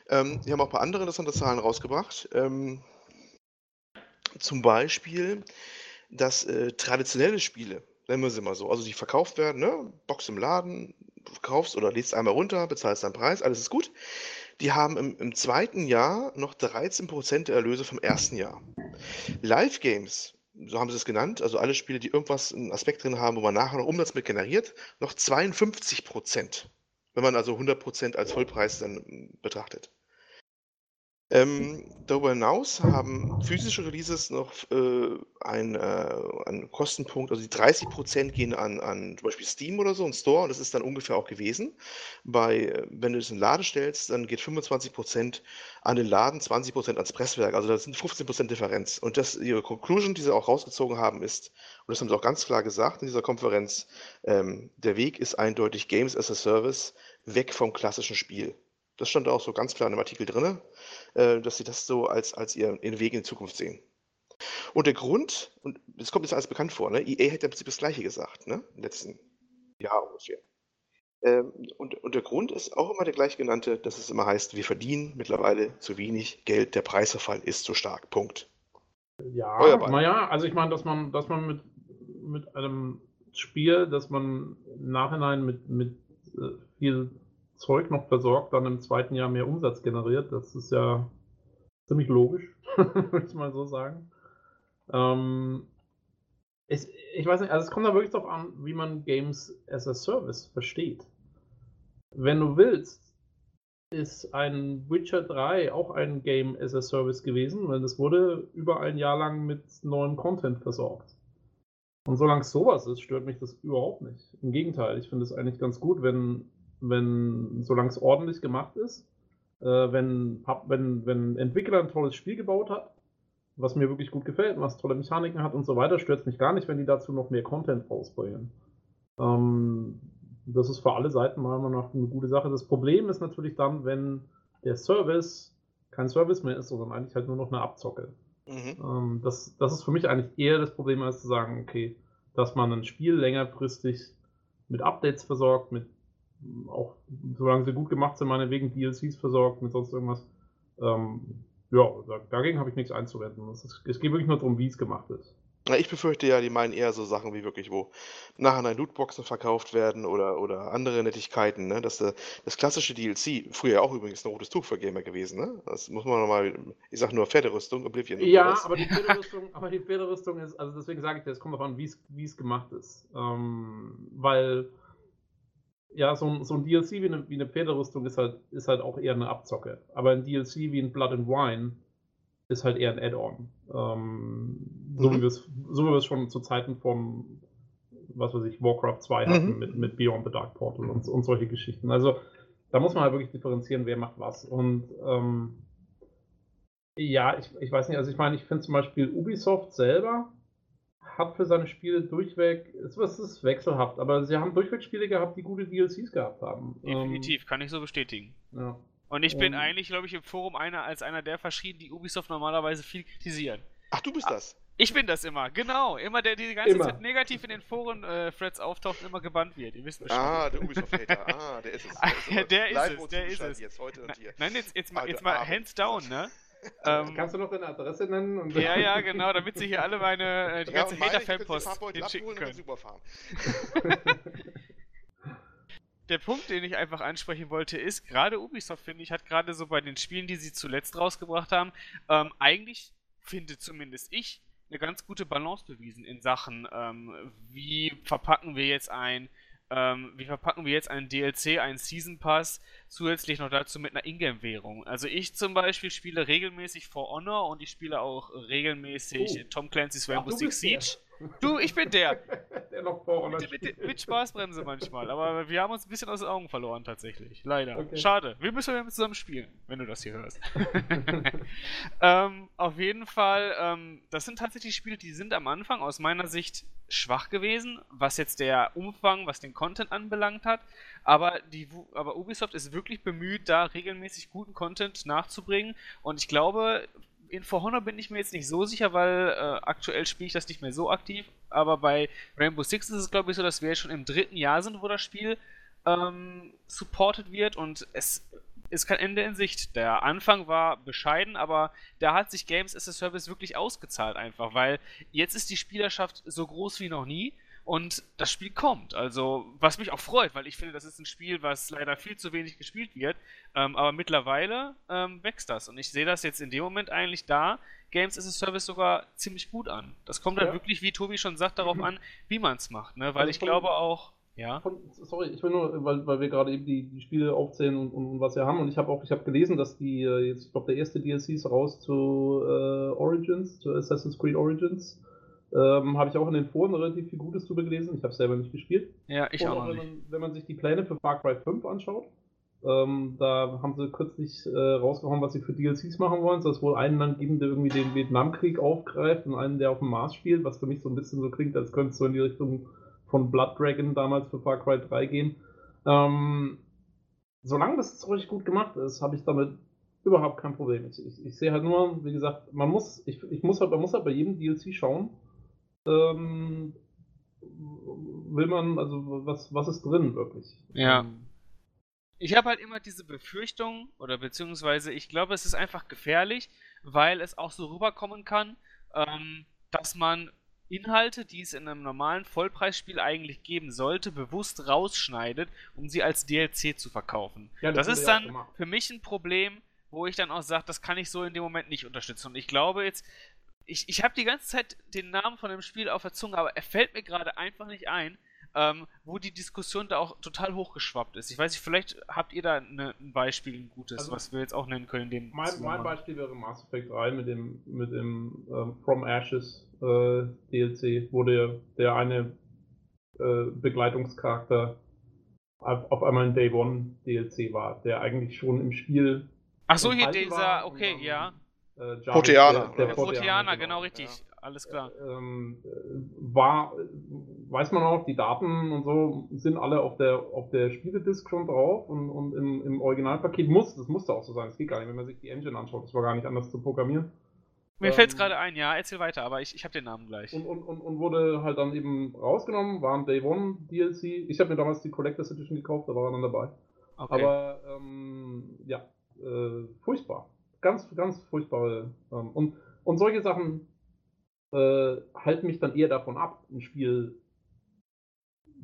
Ähm, die haben auch ein paar andere interessante Zahlen rausgebracht. Ähm, zum Beispiel, dass äh, traditionelle Spiele, nennen wir sie mal so, also die verkauft werden, ne? Box im Laden, du kaufst oder lädst einmal runter, bezahlst deinen Preis, alles ist gut. Die haben im, im zweiten Jahr noch 13% der Erlöse vom ersten Jahr. Live-Games, so haben sie es genannt, also alle Spiele, die irgendwas, einen Aspekt drin haben, wo man nachher noch Umsatz mit generiert, noch 52%. Wenn man also 100% als Vollpreis dann betrachtet. Ähm, darüber hinaus haben physische Releases noch äh, ein, äh, einen Kostenpunkt, also die 30% gehen an, an zum Beispiel Steam oder so, ein Store, und das ist dann ungefähr auch gewesen. Bei, äh, wenn du es in den Laden stellst, dann geht 25% an den Laden, 20% ans Presswerk, also das sind 15% Differenz. Und das, ihre Conclusion, die sie auch rausgezogen haben, ist, und das haben sie auch ganz klar gesagt in dieser Konferenz, ähm, der Weg ist eindeutig Games as a Service, weg vom klassischen Spiel. Das stand auch so ganz klar in dem Artikel drin, äh, dass sie das so als, als ihren, Weg in die Zukunft sehen. Und der Grund, und das kommt jetzt alles bekannt vor, ne? EA hat ja im Prinzip das Gleiche gesagt, ne? Im letzten Jahr ungefähr. Ähm, und, und der Grund ist auch immer der gleich genannte, dass es immer heißt, wir verdienen mittlerweile zu wenig Geld, der Preisverfall ist zu stark. Punkt. Ja, naja, also ich meine, dass man, dass man mit, mit einem Spiel, das man im Nachhinein mit, mit äh, viel Zeug noch versorgt, dann im zweiten Jahr mehr Umsatz generiert, das ist ja ziemlich logisch, würde ich mal so sagen. Ähm, es, ich weiß nicht, also es kommt da wirklich darauf an, wie man Games as a Service versteht. Wenn du willst, ist ein Witcher 3 auch ein Game as a Service gewesen, weil es wurde über ein Jahr lang mit neuem Content versorgt. Und solange es sowas ist, stört mich das überhaupt nicht. Im Gegenteil, ich finde es eigentlich ganz gut, wenn, wenn solange es ordentlich gemacht ist, äh, wenn, wenn, wenn ein Entwickler ein tolles Spiel gebaut hat, was mir wirklich gut gefällt, was tolle Mechaniken hat und so weiter, stört es mich gar nicht, wenn die dazu noch mehr Content rausbringen. Ähm, das ist für alle Seiten meiner Meinung nach eine gute Sache. Das Problem ist natürlich dann, wenn der Service kein Service mehr ist, sondern eigentlich halt nur noch eine Abzocke. Mhm. Ähm, das, das ist für mich eigentlich eher das Problem, als zu sagen, okay, dass man ein Spiel längerfristig mit Updates versorgt, mit auch, solange sie gut gemacht sind, meinetwegen DLCs versorgt, mit sonst irgendwas. Ähm, ja, da- dagegen habe ich nichts einzuwenden. Es, ist, es geht wirklich nur darum, wie es gemacht ist. Ich befürchte ja, die meinen eher so Sachen wie wirklich, wo nachher Lootboxen verkauft werden oder, oder andere Nettigkeiten, ne? Dass der, das klassische DLC, früher auch übrigens ein rotes Tuch für Gamer gewesen, ne? Das muss man nochmal, ich sag nur Pferderüstung, Oblivion Ja, aber die Pferderüstung, aber die Pferderüstung ist, also deswegen sage ich dir, es kommt darauf an, wie es- wie es gemacht ist. Ähm, weil, ja, so ein, so ein DLC wie eine, wie eine Pferderüstung ist halt, ist halt auch eher eine Abzocke. Aber ein DLC wie ein Blood and Wine ist halt eher ein Add-on. Ähm, so, mhm. wie wir's, so wie wir es schon zu Zeiten von, was weiß ich, Warcraft 2 hatten mhm. mit, mit Beyond the Dark Portal und, und solche Geschichten. Also da muss man halt wirklich differenzieren, wer macht was. Und ähm, ja, ich, ich weiß nicht, also ich meine, ich finde zum Beispiel Ubisoft selber hat für seine Spiele durchweg, es ist wechselhaft, aber sie haben durchweg Spiele gehabt, die gute DLCs gehabt haben. Definitiv, ähm, kann ich so bestätigen. Ja. Und ich bin um, eigentlich, glaube ich, im Forum einer als einer der verschieden, die Ubisoft normalerweise viel kritisieren. Ach, du bist das? Ich bin das immer, genau. Immer der, der die ganze immer. Zeit negativ in den Foren-Threads äh, auftaucht und immer gebannt wird. Ihr wisst. Ah, der Ubisoft-Hater. Ah, der ist es. Der ist, der ist es, der ist es. Jetzt, heute und hier. Nein, jetzt, jetzt, mal, jetzt mal hands down, ne? Ähm, Kannst du noch deine Adresse nennen? ja, ja, genau, damit sie hier alle meine, äh, die ganze ja, Hater-Fanpost hinschicken können. der Punkt, den ich einfach ansprechen wollte, ist, gerade Ubisoft, finde ich, hat gerade so bei den Spielen, die sie zuletzt rausgebracht haben, ähm, eigentlich, finde zumindest ich, eine ganz gute Balance bewiesen in Sachen, ähm, wie verpacken wir jetzt ein, ähm, wie verpacken wir jetzt einen DLC, einen Season Pass, zusätzlich noch dazu mit einer Ingame-Währung. Also ich zum Beispiel spiele regelmäßig For Honor und ich spiele auch regelmäßig oh. Tom Clancy's Rainbow Six Siege. Du, ich bin der. der noch vor mit, mit, mit, Spaßbremse manchmal. Aber wir haben uns ein bisschen aus den Augen verloren tatsächlich. Leider. Okay. Schade. Wir müssen ja zusammen spielen, wenn du das hier hörst. ähm, auf jeden Fall, ähm, das sind tatsächlich Spiele, die sind am Anfang aus meiner Sicht schwach gewesen, was jetzt der Umfang, was den Content anbelangt hat. Aber, die, aber Ubisoft ist wirklich bemüht, da regelmäßig guten Content nachzubringen. Und ich glaube, in For Honor bin ich mir jetzt nicht so sicher, weil äh, aktuell spiele ich das nicht mehr so aktiv. Aber bei Rainbow Six ist es, glaube ich, so, dass wir jetzt schon im dritten Jahr sind, wo das Spiel ähm, supported wird und es ist kein Ende in Sicht. Der Anfang war bescheiden, aber da hat sich Games as a Service wirklich ausgezahlt einfach, weil jetzt ist die Spielerschaft so groß wie noch nie und das Spiel kommt. Also, was mich auch freut, weil ich finde, das ist ein Spiel, was leider viel zu wenig gespielt wird. Ähm, aber mittlerweile ähm, wächst das. Und ich sehe das jetzt in dem Moment eigentlich da, Games as a Service sogar ziemlich gut an. Das kommt dann ja. wirklich, wie Tobi schon sagt, darauf mhm. an, wie man es macht. Ne? Weil also ich glaube auch. Ja. Von, sorry, ich will nur, weil, weil wir gerade eben die, die Spiele aufzählen und, und, und was wir haben. Und ich habe auch, ich habe gelesen, dass die äh, jetzt, ich glaube, der erste DLC ist raus zu äh, Origins, zu Assassin's Creed Origins. Ähm, habe ich auch in den Foren relativ viel Gutes drüber gelesen. Ich habe selber nicht gespielt. Ja, ich auch, auch wenn, man, wenn man sich die Pläne für Far Cry 5 anschaut, ähm, da haben sie kürzlich äh, rausgehauen, was sie für DLCs machen wollen. Soll es wohl einen dann geben, der irgendwie den Vietnamkrieg aufgreift und einen, der auf dem Mars spielt, was für mich so ein bisschen so klingt, als könnte es so in die Richtung von Blood Dragon damals für Far Cry 3 gehen. Ähm, solange das richtig gut gemacht ist, habe ich damit überhaupt kein Problem. Ich, ich, ich sehe halt nur, wie gesagt, man muss, ich, ich muss halt, man muss halt bei jedem DLC schauen, ähm, will man, also was, was ist drin wirklich? Ja. Ich habe halt immer diese Befürchtung, oder beziehungsweise ich glaube, es ist einfach gefährlich, weil es auch so rüberkommen kann, ähm, dass man Inhalte, die es in einem normalen Vollpreisspiel eigentlich geben sollte, bewusst rausschneidet, um sie als DLC zu verkaufen. Ja, das, das ist dann für mich ein Problem, wo ich dann auch sage, das kann ich so in dem Moment nicht unterstützen. Und ich glaube jetzt, ich, ich habe die ganze Zeit den Namen von dem Spiel auf der Zunge, aber er fällt mir gerade einfach nicht ein, ähm, wo die Diskussion da auch total hochgeschwappt ist. Ich weiß nicht, vielleicht habt ihr da ne, ein Beispiel, ein gutes, also, was wir jetzt auch nennen können. Dem mein, mein Beispiel wäre Mass Effect 3 mit dem, mit dem ähm, From Ashes äh, DLC, wo der, der eine äh, Begleitungscharakter auf einmal ein Day One DLC war, der eigentlich schon im Spiel. Ach so, hier dieser, okay, ja. Äh, Proteaner. Der, der Proteaner, genau, genau richtig. Ja. Alles klar. Ähm, war, weiß man auch, die Daten und so sind alle auf der, auf der Spieledisk schon drauf und, und im, im Originalpaket muss, das musste auch so sein, es geht gar nicht, wenn man sich die Engine anschaut, das war gar nicht anders zu programmieren. Mir ähm, fällt es gerade ein, ja, erzähl weiter, aber ich, ich habe den Namen gleich. Und, und, und, und, wurde halt dann eben rausgenommen, war ein Day One DLC. Ich habe mir damals die Collectors Edition gekauft, da war er dann dabei. Okay. Aber ähm, ja, äh, furchtbar ganz, ganz furchtbare. Ähm, und, und solche Sachen äh, halten mich dann eher davon ab, ein Spiel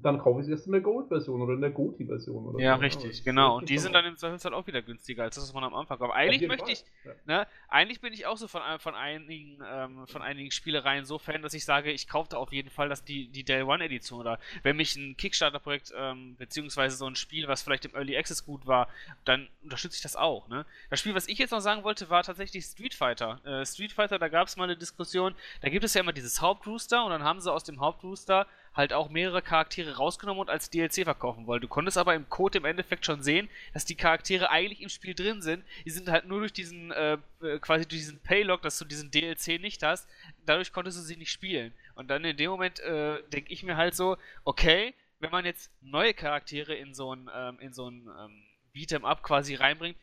dann kaufe ich es erst in der Gold-Version oder in der Goti-Version. Ja, so. richtig, genau. Und die sind dann im Zweifelsfall auch wieder günstiger als das, was man am Anfang kauft. Eigentlich möchte Fall. ich, ja. ne, eigentlich bin ich auch so von, von einigen, ähm, von einigen Spielereien so Fan, dass ich sage, ich kaufe da auf jeden Fall dass die, die Day One Edition oder wenn mich ein Kickstarter-Projekt, ähm, beziehungsweise so ein Spiel, was vielleicht im Early Access gut war, dann unterstütze ich das auch, ne. Das Spiel, was ich jetzt noch sagen wollte, war tatsächlich Street Fighter. Äh, Street Fighter, da gab es mal eine Diskussion, da gibt es ja immer dieses Hauptrooster und dann haben sie aus dem Hauptrooster halt auch mehrere Charaktere rausgenommen und als DLC verkaufen wollen. Du konntest aber im Code im Endeffekt schon sehen, dass die Charaktere eigentlich im Spiel drin sind. Die sind halt nur durch diesen, äh, äh quasi durch diesen Paylog, dass du diesen DLC nicht hast, dadurch konntest du sie nicht spielen. Und dann in dem Moment äh, denke ich mir halt so, okay, wenn man jetzt neue Charaktere in so ein, ähm, in so ein ähm, Beat'em Up quasi reinbringt,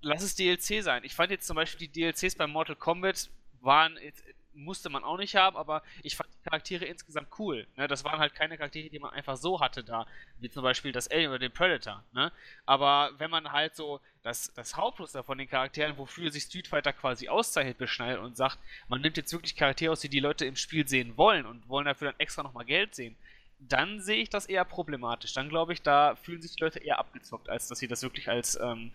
lass es DLC sein. Ich fand jetzt zum Beispiel die DLCs bei Mortal Kombat waren jetzt musste man auch nicht haben, aber ich fand die Charaktere insgesamt cool. Ne? Das waren halt keine Charaktere, die man einfach so hatte da, wie zum Beispiel das Alien oder den Predator. Ne? Aber wenn man halt so das, das Hauptmuster von den Charakteren, wofür sich Street Fighter quasi auszeichnet, beschneidet und sagt, man nimmt jetzt wirklich Charaktere aus, die die Leute im Spiel sehen wollen und wollen dafür dann extra nochmal Geld sehen, dann sehe ich das eher problematisch. Dann glaube ich, da fühlen sich die Leute eher abgezockt, als dass sie das wirklich als, ähm,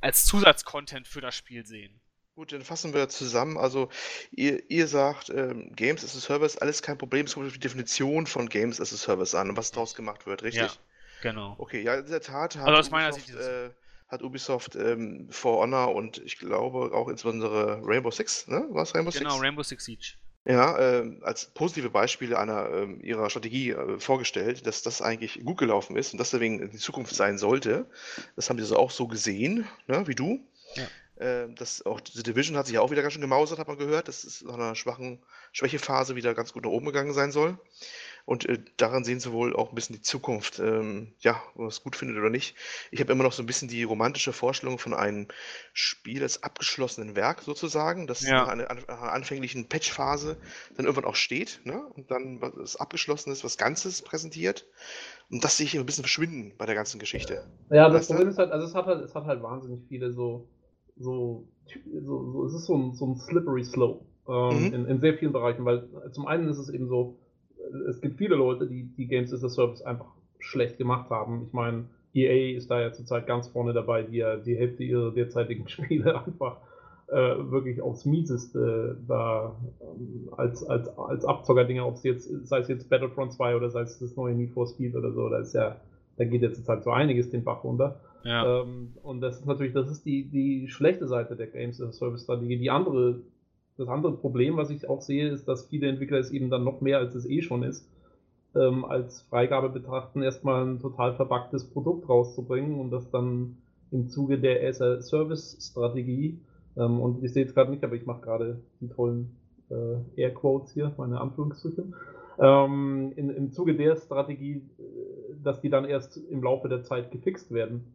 als Zusatzcontent für das Spiel sehen. Gut, dann fassen wir zusammen. Also, ihr, ihr sagt, ähm, Games as a Service, alles kein Problem. Es kommt auf die Definition von Games as a Service an und was daraus gemacht wird, richtig? Ja, genau. Okay, ja, in der Tat hat also aus meiner Ubisoft, Sicht äh, hat Ubisoft ähm, For Honor und ich glaube auch insbesondere Rainbow Six, ne? War es Rainbow genau, Six? Genau, Rainbow Six Siege. Ja, äh, als positive Beispiele einer äh, ihrer Strategie äh, vorgestellt, dass das eigentlich gut gelaufen ist und das deswegen die Zukunft sein sollte. Das haben sie also auch so gesehen, ne, wie du. Ja. Äh, das auch The Division hat sich ja auch wieder ganz schön gemausert, hat man gehört, dass es nach einer schwachen Schwächephase wieder ganz gut nach oben gegangen sein soll. Und äh, daran sehen sie wohl auch ein bisschen die Zukunft, ähm, ja, ob man es gut findet oder nicht. Ich habe immer noch so ein bisschen die romantische Vorstellung von einem Spiel als abgeschlossenen Werk sozusagen, das ja. nach einer, einer anfänglichen Patchphase dann irgendwann auch steht ne? und dann was abgeschlossen ist, was Ganzes präsentiert. Und das sehe ich ein bisschen verschwinden bei der ganzen Geschichte. Ja, das Problem ist halt, also es hat halt, es hat halt wahnsinnig viele so so, so, so es ist so ein, so ein slippery slope ähm, mhm. in, in, sehr vielen Bereichen, weil zum einen ist es eben so, es gibt viele Leute, die die Games as a Service einfach schlecht gemacht haben. Ich meine, EA ist da ja zurzeit ganz vorne dabei, die ja die Hälfte ihrer derzeitigen Spiele einfach äh, wirklich aufs Mieseste da ähm, als, als, als Abzocker-Dinger, ob es jetzt, sei es jetzt Battlefront 2 oder sei es das neue Need for Speed oder so, da ist ja, da geht jetzt zurzeit so einiges den Bach runter. Ähm, und das ist natürlich, das ist die, die schlechte Seite der Games as a Service Strategie. Die andere, das andere Problem, was ich auch sehe, ist, dass viele Entwickler es eben dann noch mehr, als es eh schon ist, ähm, als Freigabe betrachten, erstmal ein total verbacktes Produkt rauszubringen und das dann im Zuge der as a Service Strategie, ähm, und ich sehe es gerade nicht, aber ich mache gerade die tollen äh, Air Quotes hier, meine Anführungsstriche, ähm, in, im Zuge der Strategie, äh, dass die dann erst im Laufe der Zeit gefixt werden.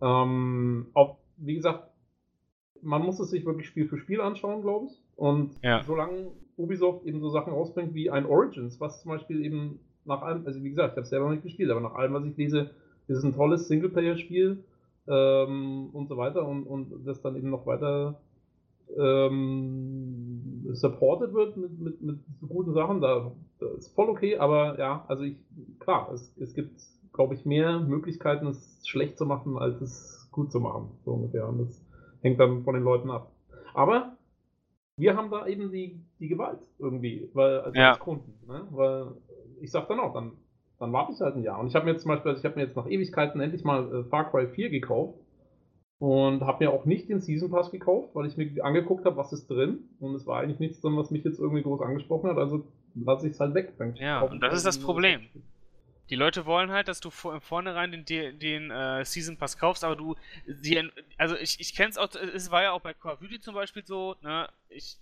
Ähm, auch, wie gesagt, man muss es sich wirklich Spiel für Spiel anschauen, glaube ich. Und ja. solange Ubisoft eben so Sachen rausbringt wie ein Origins, was zum Beispiel eben nach allem, also wie gesagt, ich habe es selber noch nicht gespielt, aber nach allem, was ich lese, ist es ein tolles Singleplayer-Spiel ähm, und so weiter und, und das dann eben noch weiter ähm, supported wird mit, mit, mit so guten Sachen, da, das ist voll okay, aber ja, also ich, klar, es, es gibt glaube ich, mehr Möglichkeiten, es schlecht zu machen, als es gut zu machen. So ungefähr. Und das hängt dann von den Leuten ab. Aber wir haben da eben die, die Gewalt irgendwie, weil also ja. als Kunden. Ne? Weil ich sag dann auch, dann, dann warte ich halt ein Jahr. Und ich habe mir jetzt zum Beispiel, also ich habe mir jetzt nach Ewigkeiten endlich mal äh, Far Cry 4 gekauft und habe mir auch nicht den Season Pass gekauft, weil ich mir angeguckt habe, was ist drin. Und es war eigentlich nichts drin, was mich jetzt irgendwie groß angesprochen hat. Also lasse ich es halt weg. ja, und das ist das Problem. Die Leute wollen halt, dass du vor, vornherein den, den, den äh, Season Pass kaufst, aber du, die, also ich, ich kenne es auch, es war ja auch bei Call of Duty zum Beispiel so, ne, ich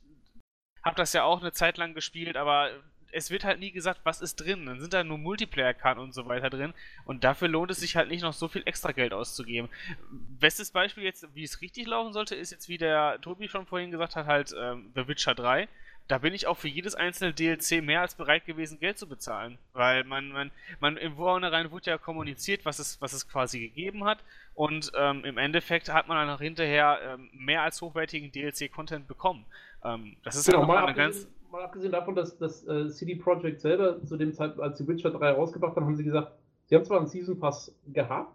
habe das ja auch eine Zeit lang gespielt, aber es wird halt nie gesagt, was ist drin. Dann sind da nur Multiplayer-Karten und so weiter drin. Und dafür lohnt es sich halt nicht noch so viel extra Geld auszugeben. Bestes Beispiel jetzt, wie es richtig laufen sollte, ist jetzt, wie der Tobi schon vorhin gesagt hat, halt ähm, The Witcher 3 da bin ich auch für jedes einzelne DLC mehr als bereit gewesen, Geld zu bezahlen. Weil man, man, man im Vornherein wurde ja kommuniziert, was es, was es quasi gegeben hat. Und ähm, im Endeffekt hat man dann auch hinterher ähm, mehr als hochwertigen DLC-Content bekommen. Ähm, das ist genau, ja mal, eine ganz. mal abgesehen davon, dass das äh, CD Projekt selber zu dem Zeitpunkt, als die Witcher 3 rausgebracht haben, haben sie gesagt, sie haben zwar einen Season Pass gehabt,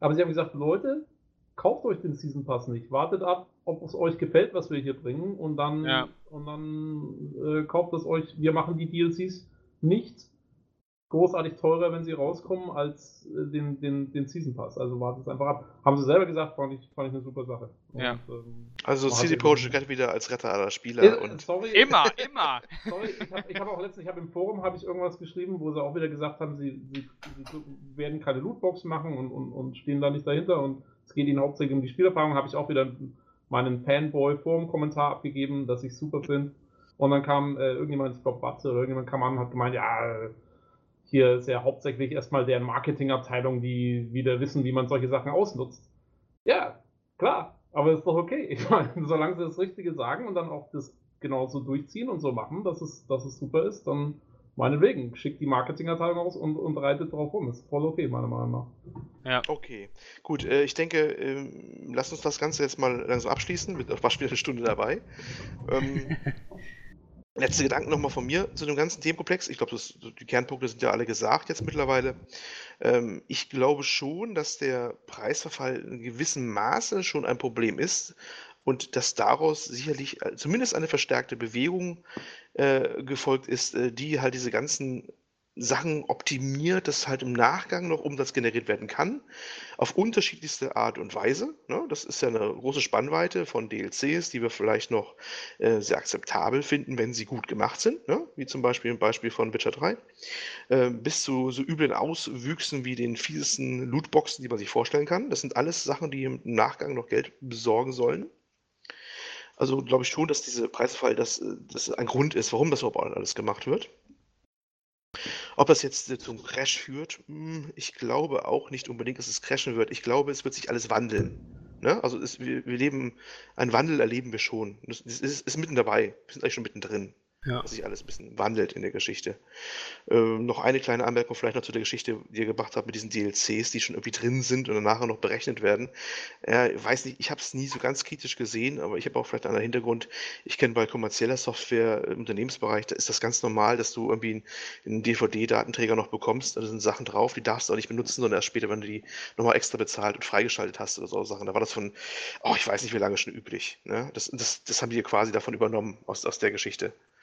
aber sie haben gesagt, Leute, kauft euch den Season Pass nicht. Wartet ab, ob es euch gefällt, was wir hier bringen, und dann, Ja. Und dann äh, kauft es euch. Wir machen die DLCs nicht großartig teurer, wenn sie rauskommen, als äh, den, den, den Season Pass. Also wartet es einfach ab. Haben sie selber gesagt, fand ich, fand ich eine super Sache. Ja. ähm, Also CD Projekt Red wieder als Retter aller Spieler äh, und sorry, Immer, immer. Sorry, ich habe ich hab auch letztens, ich habe im Forum habe ich irgendwas geschrieben, wo sie auch wieder gesagt haben, sie, sie, sie werden keine Lootboxen machen und, und, und stehen da nicht dahinter und es geht ihnen hauptsächlich um die Spielerfahrung, habe ich auch wieder meinen Fanboy-Forum-Kommentar abgegeben, dass ich super finde. Und dann kam äh, irgendjemand, ich glaube Batze oder irgendjemand kam an und hat gemeint, ja, äh, hier ist ja hauptsächlich erstmal deren Marketingabteilung, die wieder wissen, wie man solche Sachen ausnutzt. Ja, klar, aber ist doch okay. Ich meine, solange sie das Richtige sagen und dann auch das genauso durchziehen und so machen, dass es, dass es super ist, dann meinetwegen, schickt die Marketingabteilung aus und, und reitet drauf rum. Ist voll okay, meiner Meinung nach. Okay, gut. Äh, ich denke, ähm, lass uns das Ganze jetzt mal langsam abschließen. Mit war schon wieder eine Stunde dabei. Ähm, letzte Gedanken nochmal von mir zu dem ganzen Themenkomplex. Ich glaube, das- die Kernpunkte sind ja alle gesagt jetzt mittlerweile. Ähm, ich glaube schon, dass der Preisverfall in gewissem Maße schon ein Problem ist und dass daraus sicherlich äh, zumindest eine verstärkte Bewegung äh, gefolgt ist, äh, die halt diese ganzen Sachen optimiert, dass halt im Nachgang noch Umsatz generiert werden kann, auf unterschiedlichste Art und Weise. Ne? Das ist ja eine große Spannweite von DLCs, die wir vielleicht noch äh, sehr akzeptabel finden, wenn sie gut gemacht sind, ne? wie zum Beispiel im Beispiel von Witcher 3, äh, bis zu so üblen Auswüchsen wie den fiesesten Lootboxen, die man sich vorstellen kann. Das sind alles Sachen, die im Nachgang noch Geld besorgen sollen. Also glaube ich schon, dass dieser Preisfall das, äh, das ein Grund ist, warum das überhaupt alles gemacht wird. Ob das jetzt äh, zum Crash führt, hm, ich glaube auch nicht unbedingt, dass es crashen wird. Ich glaube, es wird sich alles wandeln. Ne? Also es, wir, wir leben, einen Wandel erleben wir schon. Das ist, ist mitten dabei. Wir sind eigentlich schon mittendrin, Ja. dass sich alles ein bisschen wandelt in der Geschichte. Ähm, noch eine kleine Anmerkung vielleicht noch zu der Geschichte, die ihr gemacht habt mit diesen DLCs, die schon irgendwie drin sind und nachher noch berechnet werden. Äh, weiß nicht, ich habe es nie so ganz kritisch gesehen, aber ich habe auch vielleicht einen Hintergrund. Ich kenne bei kommerzieller Software im Unternehmensbereich, da ist das ganz normal, dass du irgendwie einen, einen DVD-Datenträger noch bekommst. Da sind Sachen drauf, die darfst du auch nicht benutzen, sondern erst später, wenn du die nochmal extra bezahlt und freigeschaltet hast oder so Sachen. Da war das von, oh, ich weiß nicht, wie lange schon üblich. Ne? Das, das, das haben die quasi davon übernommen aus, aus der Geschichte.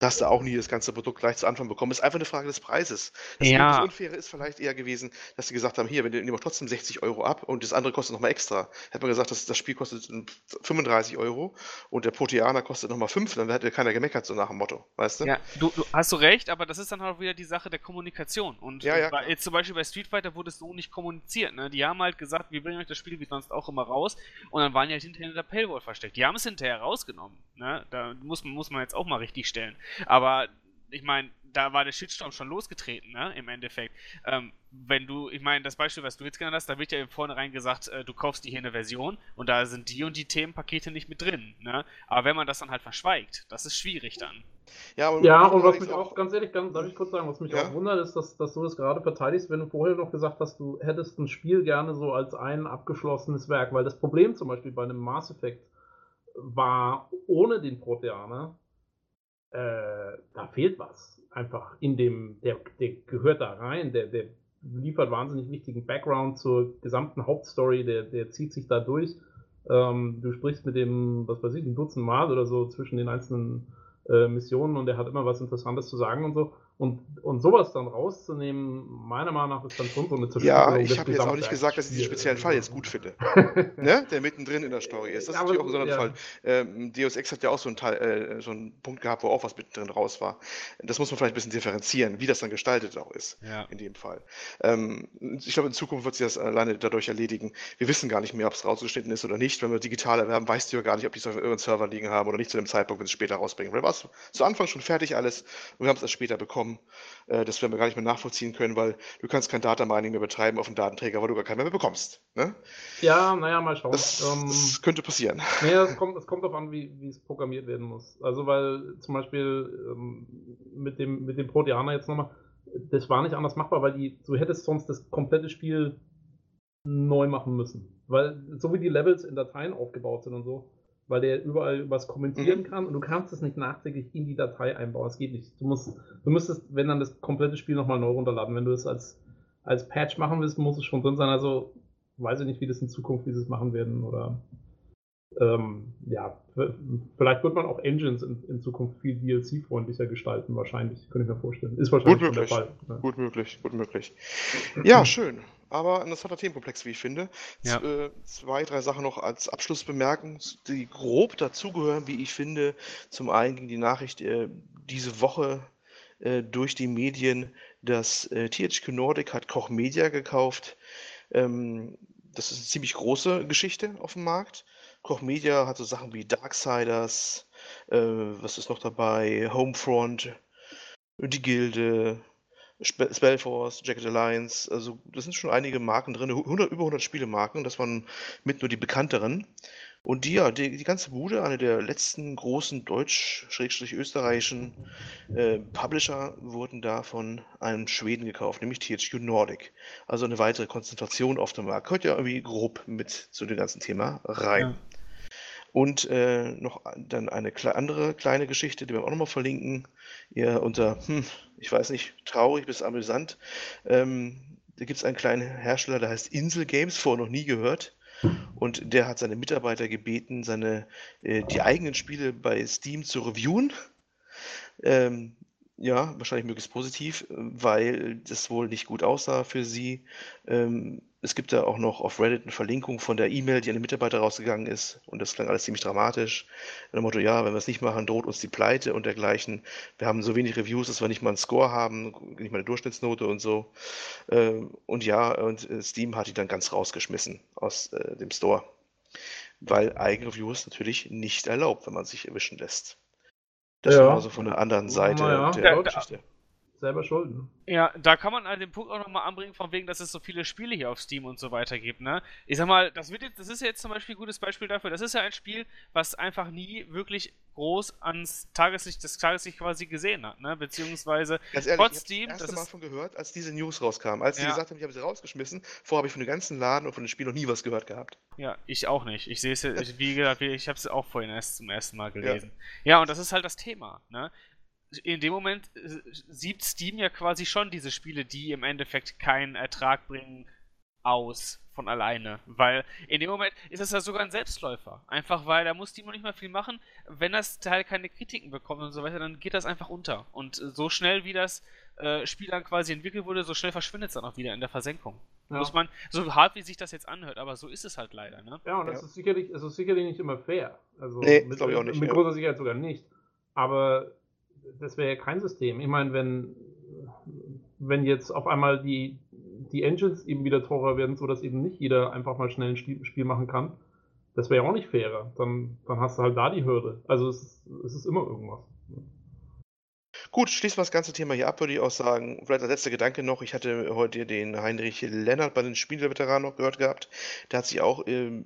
Da hast du auch nie das ganze Produkt gleich zu Anfang bekommen. Ist einfach eine Frage des Preises. Das, Ja. das Unfaire ist vielleicht eher gewesen, dass sie gesagt haben, hier, wir nehmen trotzdem 60 Euro ab und das andere kostet nochmal extra. Hätte man gesagt, das, das Spiel kostet 35 Euro und der Proteaner kostet nochmal 5, dann hätte keiner gemeckert, so nach dem Motto, weißt du? Ja, du, du hast du recht, aber das ist dann auch wieder die Sache der Kommunikation. Und Ja, ja, bei, jetzt zum Beispiel bei Street Fighter wurde es so nicht kommuniziert. Ne? Die haben halt gesagt, wir bringen euch das Spiel wie sonst auch immer raus. Und dann waren die halt hinterher in der Paywall versteckt. Die haben es hinterher rausgenommen. Ne? Da muss, muss man jetzt auch mal richtig stellen. Aber ich meine, da war der Shitstorm schon losgetreten, ne? Im Endeffekt. Ähm, wenn du, ich meine, das Beispiel, was du jetzt genannt hast, da wird ja im Vornherein gesagt, äh, du kaufst dir hier eine Version und da sind die und die Themenpakete nicht mit drin, ne? Aber wenn man das dann halt verschweigt, das ist schwierig dann. Ja, aber Ja, und was mich auch, ganz ehrlich, ganz, darf ich kurz sagen, was mich Ja. auch wundert, ist, dass, dass du das gerade verteidigst, wenn du vorher noch gesagt hast, du hättest ein Spiel gerne so als ein abgeschlossenes Werk, weil das Problem zum Beispiel bei einem Mass Effect war, ohne den Proteaner, äh, da fehlt was. Einfach in dem, der, der gehört da rein, der, der liefert wahnsinnig wichtigen Background zur gesamten Hauptstory, der, der zieht sich da durch. Ähm, du sprichst mit dem, was weiß ich, ein Dutzend Mal oder so zwischen den einzelnen äh, Missionen und der hat immer was Interessantes zu sagen und so. Und, und sowas dann rauszunehmen, meiner Meinung nach ist dann schon so eine Ja, des ich habe jetzt auch nicht gesagt, dass ich diesen speziellen Fall jetzt gut finde. ne? Der mittendrin in der Story ist. Das ist natürlich auch ein ja. Sonderfall. Ähm, Deus Ex hat ja auch so einen, Teil, äh, so einen Punkt gehabt, wo auch was mittendrin raus war. Das muss man vielleicht ein bisschen differenzieren, wie das dann gestaltet auch ist. Ja. In dem Fall. Ähm, ich glaube, in Zukunft wird sich das alleine dadurch erledigen. Wir wissen gar nicht mehr, ob es rausgeschnitten ist oder nicht. Wenn wir digital erwerben, weißt du ja gar nicht, ob die es auf irgendeinem Server liegen haben oder nicht zu dem Zeitpunkt, wenn sie es später rausbringen. Weil war es zu Anfang schon fertig alles und wir haben es erst später bekommen. Äh, das werden wir gar nicht mehr nachvollziehen können, weil du kannst kein Data Mining mehr betreiben auf dem Datenträger, weil du gar keinen mehr bekommst. Ne? Ja, naja, mal schauen. Das, Ähm, das könnte passieren. Naja, es kommt, es kommt darauf an, wie, wie es programmiert werden muss. Also, weil zum Beispiel ähm, mit, dem, mit dem Proteaner jetzt nochmal, das war nicht anders machbar, weil die, du hättest sonst das komplette Spiel neu machen müssen. Weil so wie die Levels in Dateien aufgebaut sind und so, weil der überall was kommentieren mhm. kann und du kannst es nicht nachträglich in die Datei einbauen. Das geht nicht. Du musst, du müsstest, wenn dann das komplette Spiel nochmal neu runterladen. Wenn du es als, als Patch machen willst, muss es schon drin sein. Also weiß ich nicht, wie das in Zukunft, wie sie es machen werden oder ähm, ja, vielleicht wird man auch Engines in, in Zukunft viel DLC-freundlicher gestalten, wahrscheinlich, könnte ich mir vorstellen. Ist wahrscheinlich gut möglich. der Fall. Ja. Gut möglich, gut möglich. Ja, schön. Aber ein interessanter Themenkomplex, wie ich finde. Ja. Äh, zwei, drei Sachen noch als Abschluss bemerken, die grob dazugehören, wie ich finde. Zum einen ging die Nachricht äh, diese Woche äh, durch die Medien, dass äh, THQ Nordic hat Koch Media gekauft. Ähm, das ist eine ziemlich große Geschichte auf dem Markt. Koch Media hat so Sachen wie Darksiders, äh, was ist noch dabei? Homefront, die Gilde, Spe Spellforce, Jacket Alliance, also das sind schon einige Marken drin, 100, über 100 Spielemarken, das waren mit nur die bekannteren. Und die, ja, die, die ganze Bude, eine der letzten großen deutsch-österreichischen äh, Publisher, wurden da von einem Schweden gekauft, nämlich THQ Nordic. Also eine weitere Konzentration auf dem Markt. Gehört ja irgendwie grob mit zu dem ganzen Thema rein. Ja. Und äh, noch dann eine kle andere kleine Geschichte, die wir auch nochmal verlinken. Ihr unter, hm, ich weiß nicht, traurig bis amüsant. Ähm, da gibt es einen kleinen Hersteller, der heißt Insel Games, vorher noch nie gehört. Und der hat seine Mitarbeiter gebeten, seine, äh, die eigenen Spiele bei Steam zu reviewen. Ähm, ja, wahrscheinlich möglichst positiv, weil das wohl nicht gut aussah für sie. Ähm, es gibt da auch noch auf Reddit eine Verlinkung von der E-Mail, die an den Mitarbeiter rausgegangen ist. Und das klang alles ziemlich dramatisch. Mit dem Motto, ja, wenn wir es nicht machen, droht uns die Pleite und dergleichen. Wir haben so wenig Reviews, dass wir nicht mal einen Score haben, nicht mal eine Durchschnittsnote und so. Ähm, und ja, und äh, Steam hat die dann ganz rausgeschmissen aus äh, dem Store. Weil Eigenreviews natürlich nicht erlaubt, wenn man sich erwischen lässt. Das ja. war so von der anderen Seite ja. der Geschichte selber schulden. Ja, da kann man halt den Punkt auch nochmal anbringen, von wegen, dass es so viele Spiele hier auf Steam und so weiter gibt, ne? Ich sag mal, das, wird jetzt, das ist jetzt zum Beispiel ein gutes Beispiel dafür. Das ist ja ein Spiel, was einfach nie wirklich groß ans Tageslicht, das Tageslicht quasi gesehen hat, ne? Beziehungsweise Ganz ehrlich, trotz Steam. Ich habe das Mal von gehört, als diese News rauskam. Als ja. die gesagt haben, ich habe sie rausgeschmissen, vorher habe ich von dem ganzen Laden und von dem Spiel noch nie was gehört gehabt. Ja, ich auch nicht. Ich sehe es, wie gesagt, ich habe es auch vorhin erst zum ersten Mal gelesen. Ja. ja, und das ist halt das Thema, ne? In dem Moment äh, sieht Steam ja quasi schon diese Spiele, die im Endeffekt keinen Ertrag bringen, aus von alleine. Weil in dem Moment ist es ja sogar ein Selbstläufer. Einfach weil da muss Steam noch nicht mal viel machen. Wenn das Teil keine Kritiken bekommt und so weiter, dann geht das einfach unter. Und so schnell wie das äh, Spiel dann quasi entwickelt wurde, so schnell verschwindet es dann auch wieder in der Versenkung. Ja. Muss man, so hart wie sich das jetzt anhört, aber so ist es halt leider, ne? Ja, und das ja. ist sicherlich, es ist sicherlich nicht immer fair. Also nee, glaube ich auch nicht. Mit ja. großer Sicherheit sogar nicht. Aber das wäre ja kein System. Ich meine, wenn, wenn jetzt auf einmal die, die Engines eben wieder teurer werden, sodass eben nicht jeder einfach mal schnell ein Spiel machen kann, das wäre ja auch nicht fairer. Dann, dann hast du halt da die Hürde. Also es es ist immer irgendwas. Gut, schließen wir das ganze Thema hier ab, würde ich auch sagen. Vielleicht als letzter Gedanke noch, ich hatte heute den Heinrich Lennart bei den Spieleveteranen noch gehört gehabt. Der hat sich auch im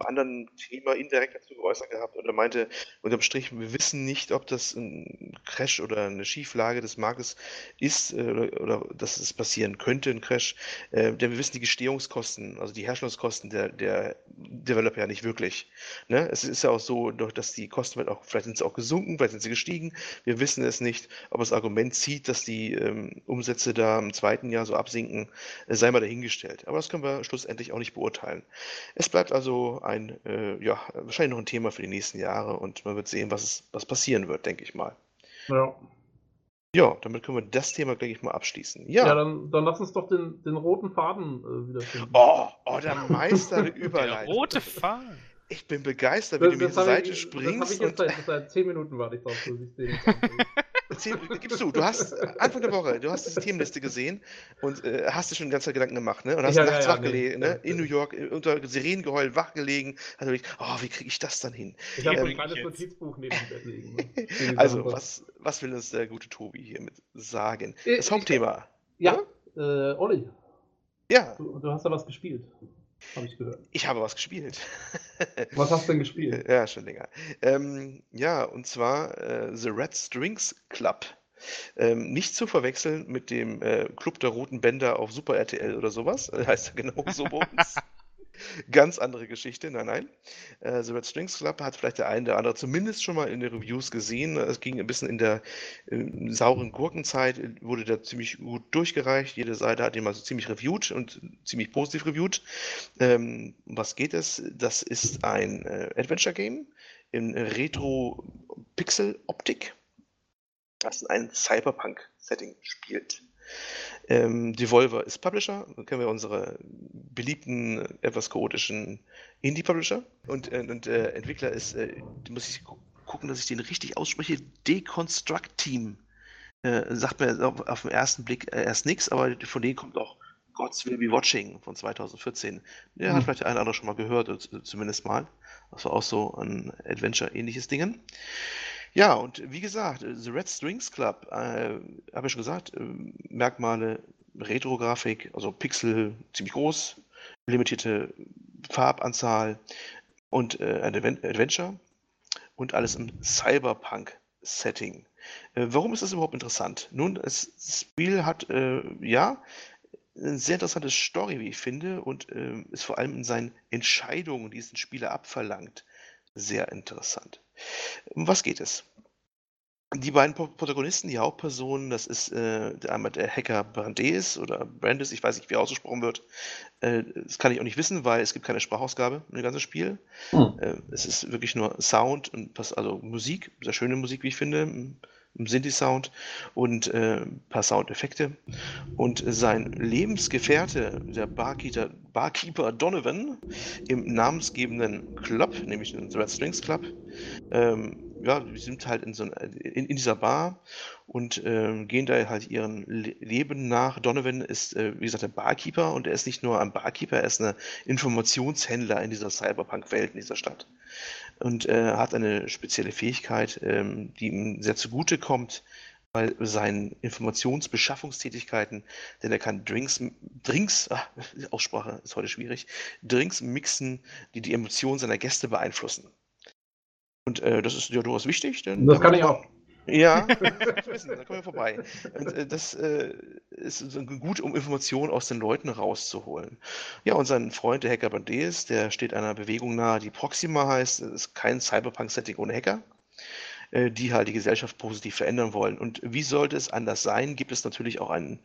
anderen Thema indirekt dazu geäußert gehabt und er meinte, unterm Strich, wir wissen nicht, ob das ein Crash oder eine Schieflage des Marktes ist äh, oder, oder dass es passieren könnte, ein Crash. Äh, denn wir wissen die Gestehungskosten, also die Herstellungskosten der, der Developer ja nicht wirklich. Ne? Es ist ja auch so, dass die Kosten auch, vielleicht sind sie auch gesunken, vielleicht sind sie gestiegen. Wir wissen es nicht ob das Argument zieht, dass die ähm, Umsätze da im zweiten Jahr so absinken, äh, sei mal dahingestellt. Aber das können wir schlussendlich auch nicht beurteilen. Es bleibt also ein, äh, ja, wahrscheinlich noch ein Thema für die nächsten Jahre und man wird sehen, was, es, was passieren wird, denke ich mal. Ja. Ja, damit können wir das Thema, denke ich, mal abschließen. Ja, ja dann, dann lass uns doch den, den roten Faden äh, wieder finden. Oh, oh, der Meister der Überleitung. Der rote Faden. Ich bin begeistert, wie das, du mir diese Seite ich, springst. Das habe ich jetzt seit, seit 10 Minuten warte ich drauf, bis ich den gibst du, du hast Anfang der Woche, du hast die Themenliste gesehen und äh, hast dir schon ganz Gedanken gemacht, ne? Und hast ja, nachts ja, ja, wachgelegen, nee, ne? In New York, äh, unter Sirenengeheul wachgelegen, hast du gedacht, oh, wie kriege ich das dann hin? Ich habe ähm, ein kleines Notizbuch neben dem Bett liegen. Ne? also, was, was will uns der gute Tobi hiermit sagen? Äh, das Hauptthema. Ja, ja? Äh, Olli. Ja. Du, du hast da was gespielt. Habe ich gehört. Ich habe was gespielt. Was hast du denn gespielt? Ja, schon länger. Ähm, ja, und zwar äh, The Red Strings Club. Ähm, nicht zu verwechseln mit dem äh, Club der Roten Bänder auf Super RTL oder sowas. Heißt ja genau so bei uns. Ganz andere Geschichte, nein, nein. Äh, The Red Strings Club hat vielleicht der eine oder andere zumindest schon mal in den Reviews gesehen. Es ging ein bisschen in der äh, sauren Gurkenzeit, äh, wurde da ziemlich gut durchgereicht. Jede Seite hat ihn mal so ziemlich reviewed und ziemlich positiv reviewed. Ähm, was geht es? Das ist ein äh, Adventure-Game in Retro-Pixel-Optik, das in einem Cyberpunk-Setting spielt. Ähm, Devolver ist Publisher, kennen wir unsere beliebten, etwas chaotischen Indie-Publisher. Und, äh, und äh, Entwickler ist, äh, muss ich gu gucken, dass ich den richtig ausspreche, Deconstruct Team. Äh, sagt mir auf, auf, den ersten Blick äh, erst nichts, aber von denen kommt auch Gods Will Be Watching von 2014. Der hm. hat vielleicht der eine oder andere schon mal gehört, zumindest mal. Das war auch so ein Adventure-ähnliches Ding. Ja, und wie gesagt, äh, The Red Strings Club, äh, habe ich schon gesagt, äh, Merkmale Retro-Grafik, also Pixel ziemlich groß, limitierte Farbanzahl und äh, ein Adventure und alles im Cyberpunk-Setting. Äh, warum ist das überhaupt interessant? Nun, das Spiel hat, äh, ja, eine sehr interessante Story, wie ich finde, und ist vor allem in seinen Entscheidungen, die es den Spieler abverlangt, sehr interessant. Um was geht es? Die beiden Protagonisten, die Hauptpersonen, das ist äh, einmal der Hacker Brandes oder Brandes, ich weiß nicht, wie er ausgesprochen wird. Äh, das kann ich auch nicht wissen, weil es gibt keine Sprachausgabe dem ganzen Spiel. Hm. Äh, es ist wirklich nur Sound und also Musik, sehr schöne Musik, wie ich finde. Sinti-Sound und äh, ein paar Soundeffekte. Und sein Lebensgefährte, der Barkeeper, Barkeeper Donovan, im namensgebenden Club, nämlich den Red Strings Club, ähm, ja, wir sind halt in, so in, in dieser Bar und äh, gehen da halt ihren Le Leben nach. Donovan ist, äh, wie gesagt, der Barkeeper und er ist nicht nur ein Barkeeper, er ist ein Informationshändler in dieser Cyberpunk-Welt, in dieser Stadt und äh, hat eine spezielle Fähigkeit, ähm, die ihm sehr zugute kommt bei seinen Informationsbeschaffungstätigkeiten, denn er kann Drinks, Drinks, ach, Aussprache ist heute schwierig, Drinks mixen, die die Emotionen seiner Gäste beeinflussen. Und äh, das ist ja durchaus wichtig. Denn das kann ich auch. Ja, da kommen wir vorbei. Äh, das äh, ist gut, um Informationen aus den Leuten rauszuholen. Ja, und sein Freund, der Hacker Bandees, der steht einer Bewegung nahe, die Proxima heißt. Das ist kein Cyberpunk-Setting ohne Hacker, äh, die halt die Gesellschaft positiv verändern wollen. Und wie sollte es anders sein? Gibt es natürlich auch einen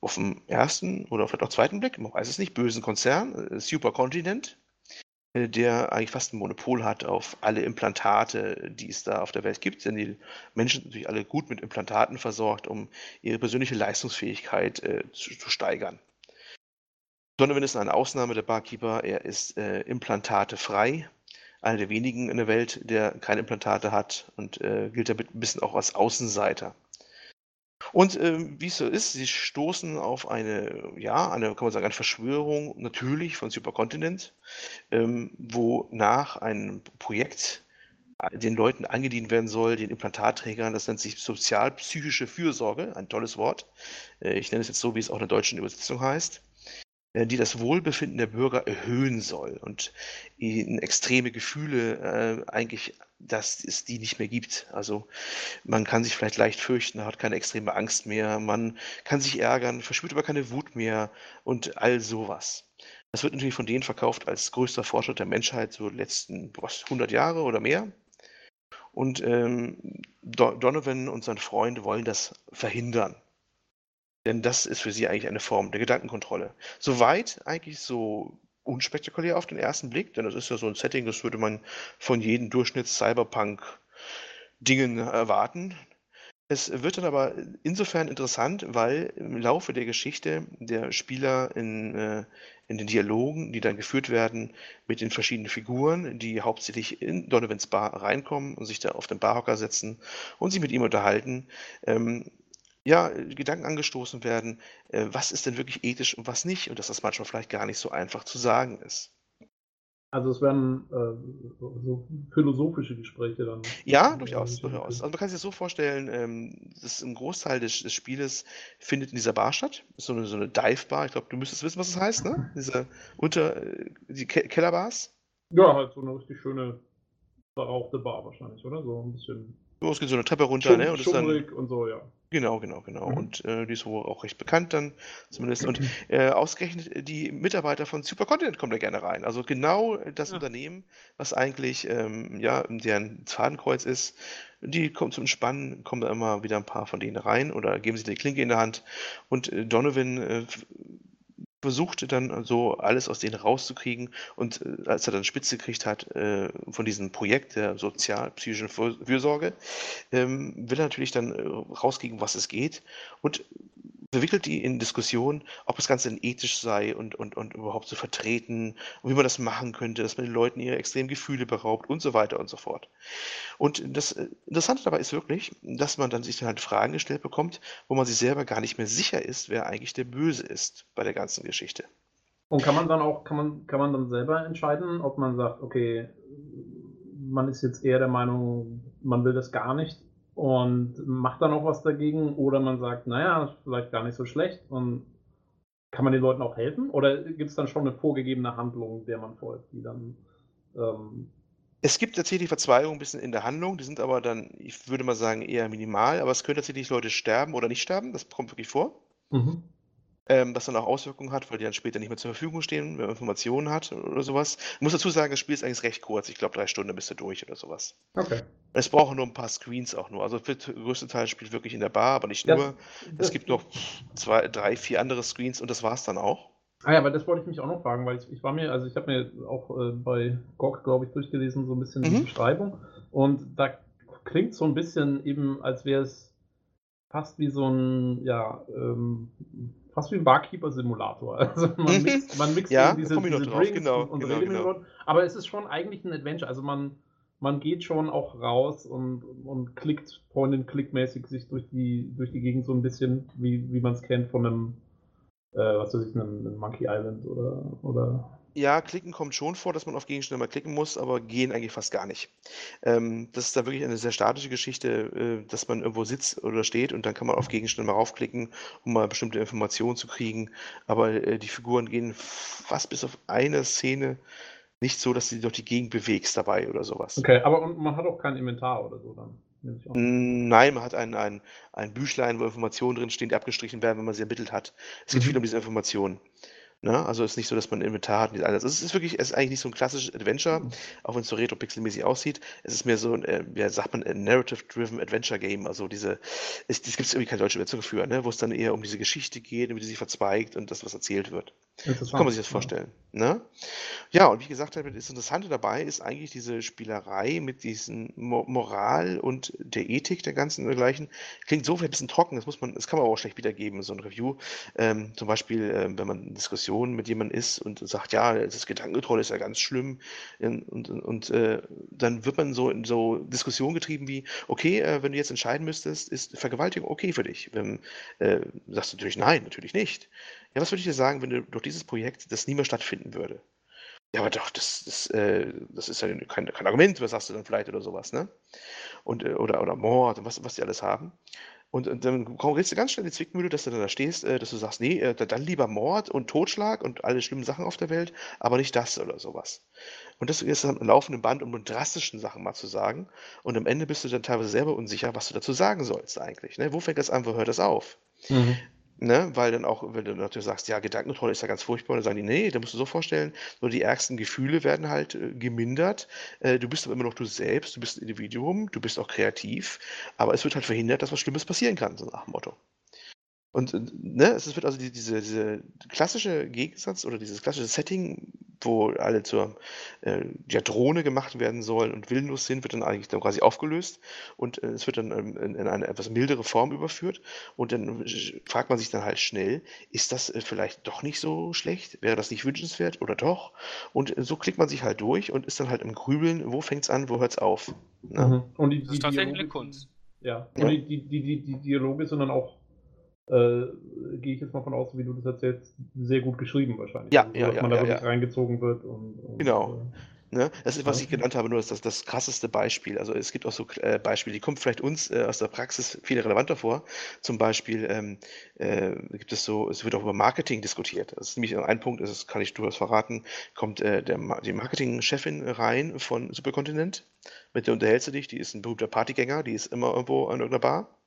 auf dem ersten oder vielleicht auch zweiten Blick, man weiß es nicht, bösen Konzern, Supercontinent, der eigentlich fast ein Monopol hat auf alle Implantate, die es da auf der Welt gibt. Denn die Menschen sind natürlich alle gut mit Implantaten versorgt, um ihre persönliche Leistungsfähigkeit äh, zu, zu, steigern. Donovan ist eine Ausnahme, der Barkeeper. Er ist äh, implantatefrei. Einer der wenigen in der Welt, der keine Implantate hat und äh, gilt damit ein bisschen auch als Außenseiter. Und ähm, wie es so ist, sie stoßen auf eine, ja, eine, kann man sagen, eine Verschwörung natürlich von Superkontinent, ähm, wo nach einem Projekt äh, den Leuten angedient werden soll, den Implantatträgern, das nennt sich sozialpsychische Fürsorge, ein tolles Wort. Äh, ich nenne es jetzt so, wie es auch in der deutschen Übersetzung heißt. Äh, die das Wohlbefinden der Bürger erhöhen soll und ihnen extreme Gefühle äh, eigentlich, dass es die nicht mehr gibt. Also man kann sich vielleicht leicht fürchten, hat keine extreme Angst mehr, man kann sich ärgern, verspürt aber keine Wut mehr und all sowas. Das wird natürlich von denen verkauft als größter Fortschritt der Menschheit, so letzten was, 100 Jahre oder mehr. Und ähm, Donovan und sein Freund wollen das verhindern. Denn das ist für sie eigentlich eine Form der Gedankenkontrolle. Soweit eigentlich so unspektakulär auf den ersten Blick, denn das ist ja so ein Setting, das würde man von jedem Durchschnitts-Cyberpunk-Dingen erwarten. Es wird dann aber insofern interessant, weil im Laufe der Geschichte der Spieler in, äh, in den Dialogen, die dann geführt werden mit den verschiedenen Figuren, die hauptsächlich in Donovans Bar reinkommen und sich da auf den Barhocker setzen und sich mit ihm unterhalten, ähm, ja, Gedanken angestoßen werden, äh, was ist denn wirklich ethisch und was nicht und dass das manchmal vielleicht gar nicht so einfach zu sagen ist. Also es werden äh, so philosophische Gespräche dann. Ja, durchaus, durchaus. Also man kann sich das so vorstellen, ähm, dass ein Großteil des, des Spieles findet in dieser Bar statt. Das so eine, so eine Dive-Bar. Ich glaube, du müsstest wissen, was das heißt, ne? Diese unter äh, die Ke Kellerbars. Ja, halt so eine richtig schöne verrauchte Bar wahrscheinlich, oder? So ein bisschen. So, es geht so eine Treppe runter, ne? Und, dann, und so, ja. Genau, genau, genau. Mhm. Und äh, die ist wohl auch recht bekannt dann zumindest. Und äh, ausgerechnet die Mitarbeiter von Supercontinent kommen da gerne rein. Also genau das Ja. Unternehmen, was eigentlich ähm, ja deren Fadenkreuz ist, die kommen zum Entspannen, kommen da immer wieder ein paar von denen rein oder geben sich die Klinke in der Hand. Und äh, Donovan äh, versuchte dann so alles aus denen rauszukriegen. Und äh, als er dann Spitze gekriegt hat äh, von diesem Projekt der sozial-psychischen Für- Fürsorge, ähm, will er natürlich dann äh, rauskriegen, was es geht. Und verwickelt die in Diskussionen, ob das Ganze denn ethisch sei und, und, und überhaupt zu vertreten und wie man das machen könnte, dass man den Leuten ihre extremen Gefühle beraubt und so weiter und so fort. Und das äh, Interessante dabei ist wirklich, dass man dann sich dann halt Fragen gestellt bekommt, wo man sich selber gar nicht mehr sicher ist, wer eigentlich der Böse ist bei der ganzen Geschichte. Und kann man dann auch, kann man, kann man dann selber entscheiden, ob man sagt, okay, man ist jetzt eher der Meinung, man will das gar nicht und macht dann auch was dagegen, oder man sagt, naja, vielleicht gar nicht so schlecht und kann man den Leuten auch helfen? Oder gibt es dann schon eine vorgegebene Handlung, der man folgt, die dann ähm, Es gibt tatsächlich Verzweigungen ein bisschen in der Handlung, die sind aber dann, ich würde mal sagen, eher minimal, aber es können tatsächlich Leute sterben oder nicht sterben, das kommt wirklich vor. mhm. Ähm, was dann auch Auswirkungen hat, weil die dann später nicht mehr zur Verfügung stehen, wenn man Informationen hat oder sowas. Ich muss dazu sagen, das Spiel ist eigentlich recht kurz. Ich glaube, drei Stunden bist du durch oder sowas. Okay. Es braucht nur ein paar Screens auch nur. Also der größte Teil spielt wirklich in der Bar, aber nicht Das- nur. Es gibt noch zwei, drei, vier andere Screens und das war's dann auch. Ah ja, aber das wollte ich mich auch noch fragen, weil ich, ich war mir, also ich habe mir auch äh, bei GOG, glaube ich, durchgelesen, so ein bisschen die Mhm. Beschreibung. Und da klingt so ein bisschen eben, als wäre es fast wie so ein, ja, ähm, fast wie ein Barkeeper-Simulator. Also man Mhm. mixt, man mixt Ja, diese, diese drauf, Drinks genau, und, und genau, redet genau. Aber es ist schon eigentlich ein Adventure. Also man, man geht schon auch raus und, und klickt Point-and-Click-mäßig sich durch die, durch die Gegend so ein bisschen, wie, wie man es kennt von einem, äh, was weiß ich, einem, einem Monkey Island oder, oder Ja, klicken kommt schon vor, dass man auf Gegenstände mal klicken muss, aber gehen eigentlich fast gar nicht. Ähm, das ist da wirklich eine sehr statische Geschichte, äh, dass man irgendwo sitzt oder steht und dann kann man auf Gegenstände mal raufklicken, um mal bestimmte Informationen zu kriegen. Aber äh, die Figuren gehen fast bis auf eine Szene nicht so, dass du dich durch die Gegend bewegst dabei oder sowas. Okay, aber man hat auch kein Inventar oder so dann. Nein, man hat ein, ein, ein Büchlein, wo Informationen drinstehen, die abgestrichen werden, wenn man sie ermittelt hat. Es geht Mhm. viel um diese Informationen. Ne? Also es ist nicht so, dass man ein Inventar hat und alles. Es ist wirklich, es ist eigentlich nicht so ein klassisches Adventure, auch wenn es so retro-pixelmäßig aussieht. Es ist mehr so ein, äh, wie sagt man, ein Narrative-Driven Adventure Game. Also diese, es, es gibt irgendwie keine deutsche Übersetzung für, ne? wo es dann eher um diese Geschichte geht, wie die sich verzweigt und das, was erzählt wird. So kann man sich das ja. vorstellen. Ne? Ja, und wie gesagt, das Interessante dabei ist eigentlich diese Spielerei mit diesen Mo Moral und der Ethik der ganzen und dergleichen. Klingt so ein bisschen trocken, das muss man, das kann man aber auch schlecht wiedergeben so ein Review. Ähm, zum Beispiel, ähm, wenn man in Diskussionen mit jemandem ist und sagt, ja, das Gedankenkontrolle ist ja ganz schlimm. ähm, Und, und, und äh, dann wird man so in so Diskussionen getrieben wie, okay, äh, wenn du jetzt entscheiden müsstest, ist Vergewaltigung okay für dich? Ähm, äh, sagst du natürlich nein, natürlich nicht. Ja, was würde ich dir sagen, wenn du durch dieses Projekt das nie mehr stattfinden würde? Ja, aber doch, das, das, äh, das ist ja kein, kein Argument, was sagst du dann vielleicht oder sowas, ne? Und, äh, oder, oder Mord und was, was die alles haben. Und, und dann kommst du ganz schnell in die Zwickmühle, dass du dann da stehst, äh, dass du sagst, nee, äh, dann lieber Mord und Totschlag und alle schlimmen Sachen auf der Welt, aber nicht das oder sowas. Und das ist am laufenden Band, um drastischen Sachen mal zu sagen. Und am Ende bist du dann teilweise selber unsicher, was du dazu sagen sollst eigentlich. Ne? Wo fängt das an, wo hört das auf? Mhm. Ne, weil dann auch, wenn du natürlich sagst, ja, Gedankenkontrolle ist ja ganz furchtbar, dann sagen die, nee, da musst du so vorstellen, nur die ärgsten Gefühle werden halt äh, gemindert. Äh, du bist aber immer noch du selbst, du bist ein Individuum, du bist auch kreativ, aber es wird halt verhindert, dass was Schlimmes passieren kann, so nach dem Motto. Und äh, ne, es wird also die, diese, diese klassische Gegensatz oder dieses klassische Setting, wo alle zur äh, ja, Drohne gemacht werden sollen und willenlos sind, wird dann eigentlich dann quasi aufgelöst und äh, es wird dann ähm, in, in eine etwas mildere Form überführt. Und dann fragt man sich dann halt schnell, ist das äh, vielleicht doch nicht so schlecht? Wäre das nicht wünschenswert oder doch? Und äh, so klickt man sich halt durch und ist dann halt im Grübeln, wo fängt's an, wo hört's auf? Ne? Mhm. Und die, Das die ist tatsächlich eine Kunst. Ja, Ja. und die, die, die, die, die Dialoge sind dann auch, äh, gehe ich jetzt mal von aus, wie du das erzählst, sehr gut geschrieben wahrscheinlich. Ja, also, ja, dass ja, man da ja, wirklich ja. reingezogen wird. Und, und, Genau. äh, Ne? Das ist, was ich genannt habe, nur das, das, das krasseste Beispiel. Also es gibt auch so äh, Beispiele, die kommen vielleicht uns äh, aus der Praxis viel relevanter vor. Zum Beispiel ähm, äh, gibt es so, es wird auch über Marketing diskutiert. Das ist nämlich ein Punkt, das kann ich durchaus verraten, kommt der, Ma- die Marketingchefin rein von Superkontinent. Mit der unterhältst du dich, die ist ein berühmter Partygänger, die ist immer irgendwo an irgendeiner Bar.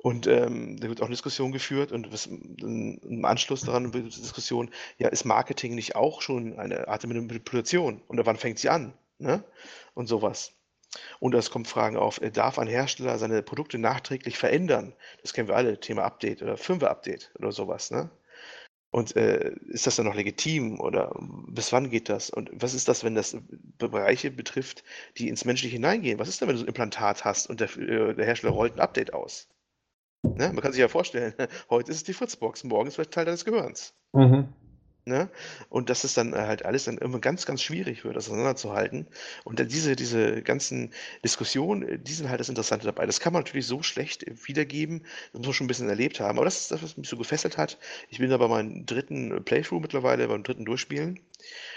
Und ähm, da wird auch eine Diskussion geführt und was, im Anschluss daran wird die Diskussion, ja, ist Marketing nicht auch schon eine Art der Manipulation? Und wann fängt sie an? Ne? Und sowas. Und es kommen Fragen auf, äh, darf ein Hersteller seine Produkte nachträglich verändern? Das kennen wir alle, Thema Update oder Firmware-Update oder sowas. Ne? Und äh, ist das dann noch legitim oder bis wann geht das? Und was ist das, wenn das Bereiche betrifft, die ins Menschliche hineingehen? Was ist denn, wenn du so ein Implantat hast und der, äh, der Hersteller rollt ein Update aus? Ne? Man kann sich ja vorstellen, heute ist es die Fritzbox, morgen ist vielleicht Teil deines Gehirns. Mhm. Ne? Und dass es dann halt alles dann irgendwann ganz, ganz schwierig wird, das auseinanderzuhalten. Und dann diese, diese ganzen Diskussionen, die sind halt das Interessante dabei. Das kann man natürlich so schlecht wiedergeben, das muss man schon ein bisschen erlebt haben. Aber das ist das, was mich so gefesselt hat. Ich bin da bei meinem dritten Playthrough mittlerweile, beim dritten Durchspielen.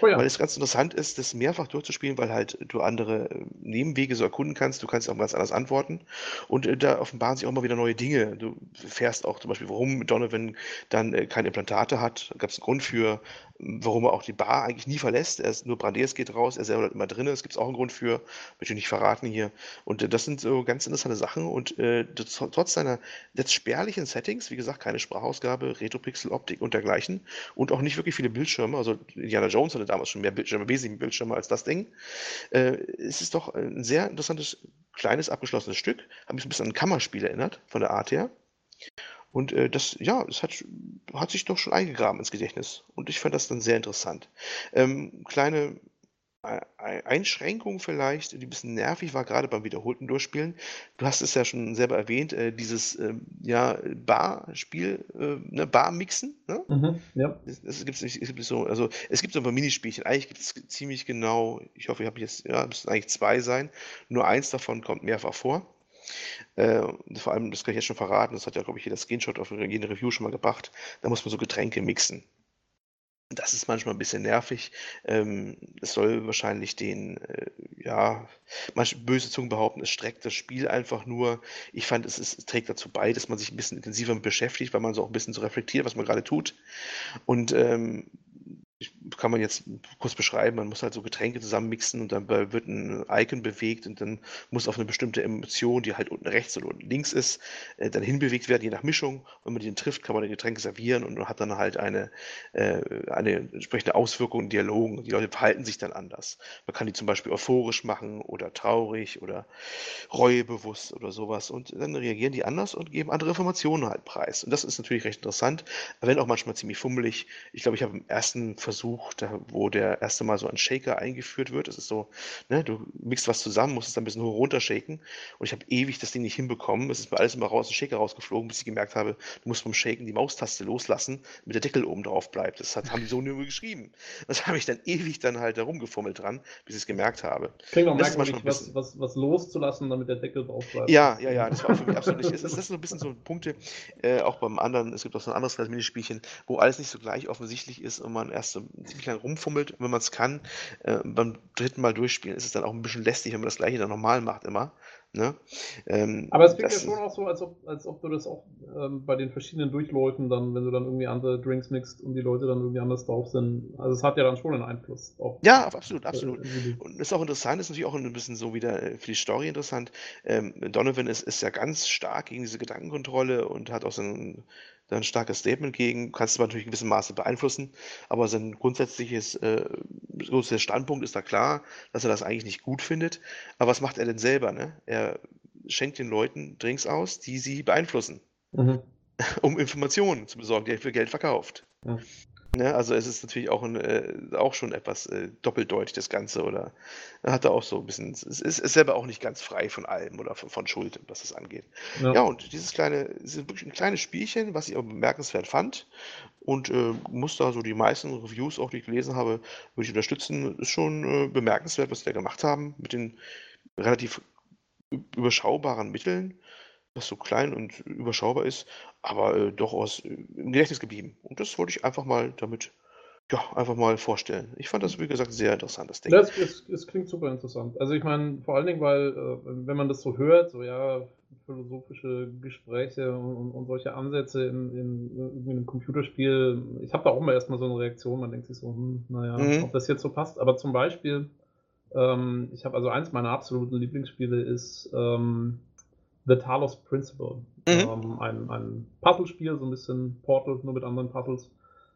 Oh ja. Weil es ganz interessant ist, das mehrfach durchzuspielen, weil halt du andere äh, Nebenwege so erkunden kannst. Du kannst auch ganz anders antworten. Und äh, da offenbaren sich auch mal wieder neue Dinge. Du fährst auch zum Beispiel, warum Donovan dann äh, keine Implantate hat. Gab es einen Grund für warum er auch die Bar eigentlich nie verlässt. Er ist nur Brandeers geht raus, er selber bleibt immer drin. Es gibt auch einen Grund für, möchte ich nicht verraten hier. Und äh, das sind so ganz interessante Sachen. Und äh, trotz seiner jetzt spärlichen Settings, wie gesagt, keine Sprachausgabe, Retropixel, Optik und dergleichen und auch nicht wirklich viele Bildschirme, also Indiana Jones hatte damals schon mehr Bildschirme, wesentlich Bildschirme als das Ding, äh, ist es doch ein sehr interessantes, kleines, abgeschlossenes Stück. Hat mich ein bisschen an ein Kammerspiel erinnert, von der Art her. Und äh, das, ja, es hat, hat sich doch schon eingegraben ins Gedächtnis. Und ich fand das dann sehr interessant. Ähm, kleine Einschränkung vielleicht, die ein bisschen nervig war, gerade beim wiederholten Durchspielen. Du hast es ja schon selber erwähnt, äh, dieses ähm, ja, Bar-Spiel, äh, ne, Bar-Mixen. Ne? Mhm, ja. Es, es, gibt's es gibt so, also es gibt so ein paar Minispielchen. Eigentlich gibt es ziemlich genau, ich hoffe, ich habe jetzt, ja, müssen eigentlich zwei sein. Nur eins davon kommt mehrfach vor. Äh, vor allem, das kann ich jetzt schon verraten, das hat ja, glaube ich, jeder Screenshot auf jede Review schon mal gebracht. Da muss man so Getränke mixen. Das ist manchmal ein bisschen nervig. Ähm, es soll wahrscheinlich den, äh, ja, manche böse Zungen behaupten, es streckt das Spiel einfach nur. Ich fand, es, ist, es trägt dazu bei, dass man sich ein bisschen intensiver beschäftigt, weil man so auch ein bisschen so reflektiert, was man gerade tut. Und ähm, kann man jetzt kurz beschreiben, man muss halt so Getränke zusammenmixen und dann wird ein Icon bewegt und dann muss auf eine bestimmte Emotion, die halt unten rechts und unten links ist, äh, dann hinbewegt werden, je nach Mischung. Wenn man dann trifft, kann man den Getränk servieren und hat dann halt eine, äh, eine entsprechende Auswirkung in Dialogen. Die Leute verhalten sich dann anders. Man kann die zum Beispiel euphorisch machen oder traurig oder reuebewusst oder sowas und dann reagieren die anders und geben andere Informationen halt preis. Und das ist natürlich recht interessant, wenn auch manchmal ziemlich fummelig. Ich glaube, ich habe im ersten Versuch Versuch, da, wo der erste Mal so ein Shaker eingeführt wird. Es ist so, ne, du mixt was zusammen, musst es dann ein bisschen hoch runtershaken. Und ich habe ewig das Ding nicht hinbekommen. Es ist mir alles immer raus, ein Shaker rausgeflogen, bis ich gemerkt habe, du musst beim Shaken die Maustaste loslassen, damit der Deckel oben drauf bleibt. Das hat, haben die so nur geschrieben. Das habe ich dann ewig dann halt herumgefummelt dran, bis ich es gemerkt habe. Klingt auch merkwürdig, was, was, was loszulassen, damit der Deckel drauf bleibt. Ja, ja, ja, das war für mich absolut nicht. Das ist so ein bisschen so Punkte, äh, auch beim anderen, es gibt auch so ein anderes kleines Minispielchen, wo alles nicht so gleich offensichtlich ist und man erst so ziemlich lang rumfummelt, wenn man es kann. Äh, beim dritten Mal durchspielen ist es dann auch ein bisschen lästig, wenn man das gleiche dann nochmal macht immer. Ne? Ähm, Aber es klingt ja schon auch so, als ob, als ob du das auch ähm, bei den verschiedenen Durchläufen dann, wenn du dann irgendwie andere Drinks mixt und die Leute dann irgendwie anders drauf sind. Also es hat ja dann schon einen Einfluss. Auf, ja, absolut, absolut. Äh, und ist auch interessant, ist natürlich auch ein bisschen so wieder äh, für die Story interessant. Ähm, Donovan ist, ist ja ganz stark gegen diese Gedankenkontrolle und hat auch so ein da ein starkes Statement gegen, kannst du natürlich in gewissem Maße beeinflussen, aber sein grundsätzliches äh, grundsätzlicher Standpunkt ist da klar, dass er das eigentlich nicht gut findet. Aber was macht er denn selber? Ne? Er schenkt den Leuten Drinks aus, die sie beeinflussen, mhm. um Informationen zu besorgen, die er für Geld verkauft. Ja. Ne, also es ist natürlich auch, ein, äh, auch schon etwas äh, doppeldeutig, das Ganze, oder hat er auch so ein bisschen, es ist, ist selber auch nicht ganz frei von allem oder von, von Schuld, was das angeht. Ja. ja, und dieses kleine, ist wirklich ein kleines Spielchen, was ich aber bemerkenswert fand und äh, muss da so die meisten Reviews, auch die ich gelesen habe, würde ich unterstützen. Ist schon äh, bemerkenswert, was die da gemacht haben mit den relativ überschaubaren Mitteln was so klein und überschaubar ist, aber äh, durchaus äh, im Gedächtnis geblieben. Und das wollte ich einfach mal damit, ja, einfach mal vorstellen. Ich fand das, wie gesagt, sehr interessant, das Ding. Das, es, es klingt super interessant. Also ich meine, vor allen Dingen, weil, äh, wenn man das so hört, so ja, philosophische Gespräche und, und solche Ansätze in, in, in einem Computerspiel, ich habe da auch mal erstmal so eine Reaktion, man denkt sich so, hm, naja, mhm. ob das jetzt so passt. Aber zum Beispiel, ähm, ich habe also eins meiner absoluten Lieblingsspiele ist ähm, The Talos Principle. Mhm. Ähm, ein, ein Puzzlespiel, so ein bisschen Portal, nur mit anderen Puzzles.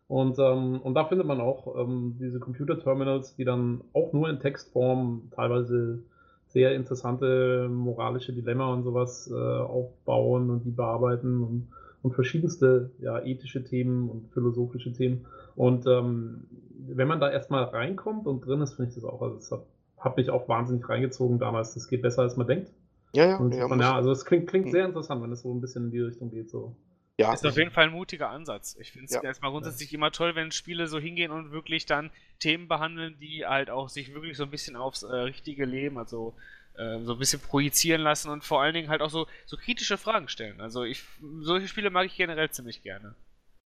Und, ähm, und da findet man auch ähm, diese Computer-Terminals, die dann auch nur in Textform teilweise sehr interessante moralische Dilemma und sowas äh, aufbauen und die bearbeiten und, und verschiedenste ja, ethische Themen und philosophische Themen. Und ähm, wenn man da erstmal reinkommt und drin ist, finde ich das auch. Also, es hat, hat mich auch wahnsinnig reingezogen damals. Das geht besser, als man denkt. Ja, ja. Und ja, von, ja also es klingt, klingt hm. sehr interessant, wenn es so ein bisschen in die Richtung geht. So. Ja, ist auf jeden Fall ein mutiger Ansatz. Ich finde es ja. erstmal grundsätzlich immer toll, wenn Spiele so hingehen und wirklich dann Themen behandeln, die halt auch sich wirklich so ein bisschen aufs äh, richtige Leben, also äh, so ein bisschen projizieren lassen und vor allen Dingen halt auch so, so kritische Fragen stellen. Also ich solche Spiele mag ich generell ziemlich gerne.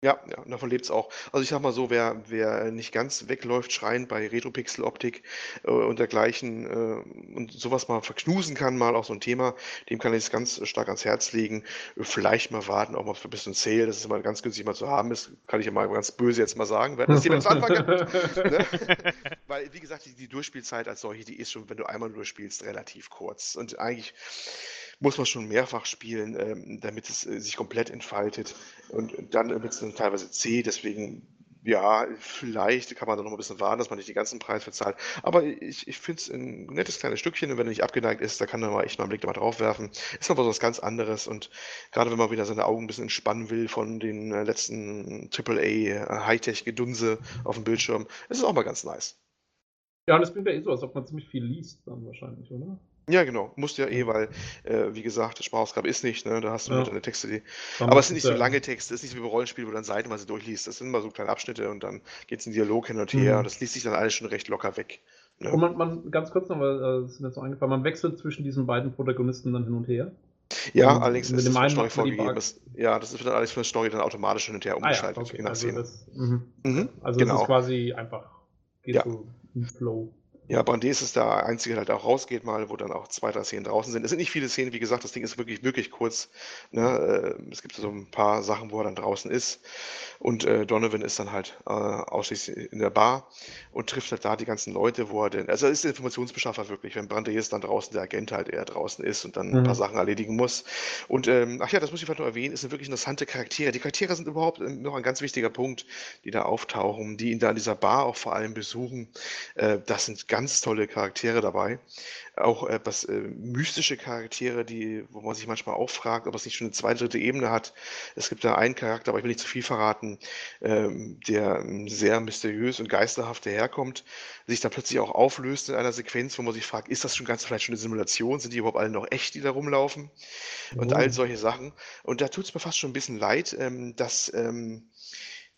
Ja, ja, davon lebt es auch. Also ich sag mal so, wer, wer nicht ganz wegläuft, schreiend bei Retropixel-Optik äh, und dergleichen äh, und sowas mal verknusen kann, mal auch so ein Thema, dem kann ich es ganz stark ans Herz legen. Vielleicht mal warten, auch mal für ein bisschen Sale, dass es immer ganz günstig mal zu haben ist, kann ich ja mal ganz böse jetzt mal sagen, wenn das jemand zu Anfang hat. ne? Weil, wie gesagt, die, die Durchspielzeit als solche, die ist schon, wenn du einmal durchspielst, relativ kurz. Und eigentlich muss man schon mehrfach spielen, ähm, damit es äh, sich komplett entfaltet. Und dann wird es dann teilweise zäh, deswegen ja, vielleicht kann man da noch ein bisschen warten, dass man nicht den ganzen Preis bezahlt. Aber ich, ich finde es ein nettes kleines Stückchen und wenn er nicht abgeneigt ist, da kann man mal echt mal einen Blick mal drauf werfen. Ist aber so was ganz anderes und gerade wenn man wieder seine Augen ein bisschen entspannen will von den äh, letzten AAA äh, Hightech-Gedunse auf dem Bildschirm, ist es auch mal ganz nice. Ja, und es klingt ja eh so, als ob man ziemlich viel liest dann wahrscheinlich, oder? Ja, genau. Musst ja eh, weil, äh, wie gesagt, Sprachausgabe ist nicht, ne? Da hast du nur deine Texte, die. Aber es sind nicht so lange Texte, es ist nicht so wie bei Rollenspielen, wo du dann seitenweise durchliest. Das sind immer so kleine Abschnitte und dann geht es in Dialog hin und her. Mhm. Das liest sich dann alles schon recht locker weg. Ne? Und man, man, ganz kurz noch, weil äh, ist mir so eingefallen, man wechselt zwischen diesen beiden Protagonisten dann hin und her. Ja, und allerdings ist das von Story vorgegeben. Das, ja, das wird dann alles von der Story dann automatisch hin und her umgeschaltet, ah, ja, okay. je nach also Szene. Das, mhm. Mhm, also genau. das ist quasi einfach, geht ja. so im Flow. Ja, Brandes ist der Einzige, der halt auch rausgeht mal, wo dann auch zwei, drei Szenen draußen sind. Es sind nicht viele Szenen, wie gesagt, das Ding ist wirklich, wirklich kurz. Ne? Äh, es gibt so ein paar Sachen, wo er dann draußen ist. Und äh, Donovan ist dann halt äh, ausschließlich in der Bar und trifft halt da die ganzen Leute, wo er denn. Also er ist der Informationsbeschaffer wirklich, wenn Brandes dann draußen der Agent halt eher draußen ist und dann mhm. ein paar mhm. Sachen erledigen muss. Und ähm, ach ja, das muss ich vielleicht noch erwähnen, es sind wirklich interessante Charaktere. Die Charaktere sind überhaupt äh, noch ein ganz wichtiger Punkt, die da auftauchen, die ihn da in dieser Bar auch vor allem besuchen. Äh, das sind ganz tolle Charaktere dabei auch etwas äh, mystische Charaktere, die, wo man sich manchmal auch fragt, ob es nicht schon eine zweite, dritte Ebene hat. Es gibt da einen Charakter, aber ich will nicht zu viel verraten, ähm, der sehr mysteriös und geisterhaft daherkommt, sich dann plötzlich auch auflöst in einer Sequenz, wo man sich fragt, ist das schon ganz vielleicht schon eine Simulation? Sind die überhaupt alle noch echt, die da rumlaufen? Und all oh. solche Sachen. Und da tut es mir fast schon ein bisschen leid, ähm, dass ähm,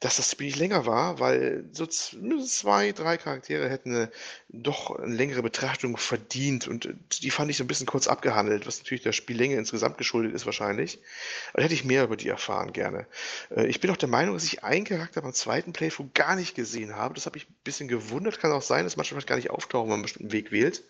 dass das Spiel länger war, weil so zwei, drei Charaktere hätten eine, doch eine längere Betrachtung verdient und äh, die fand ich so ein bisschen kurz abgehandelt, was natürlich der Spiellänge insgesamt geschuldet ist wahrscheinlich. Aber hätte ich mehr über die erfahren gerne. Äh, ich bin auch der Meinung, dass ich einen Charakter beim zweiten Playthrough gar nicht gesehen habe. Das habe ich ein bisschen gewundert. Kann auch sein, dass manchmal gar nicht auftauchen, wenn man einen bestimmten Weg wählt.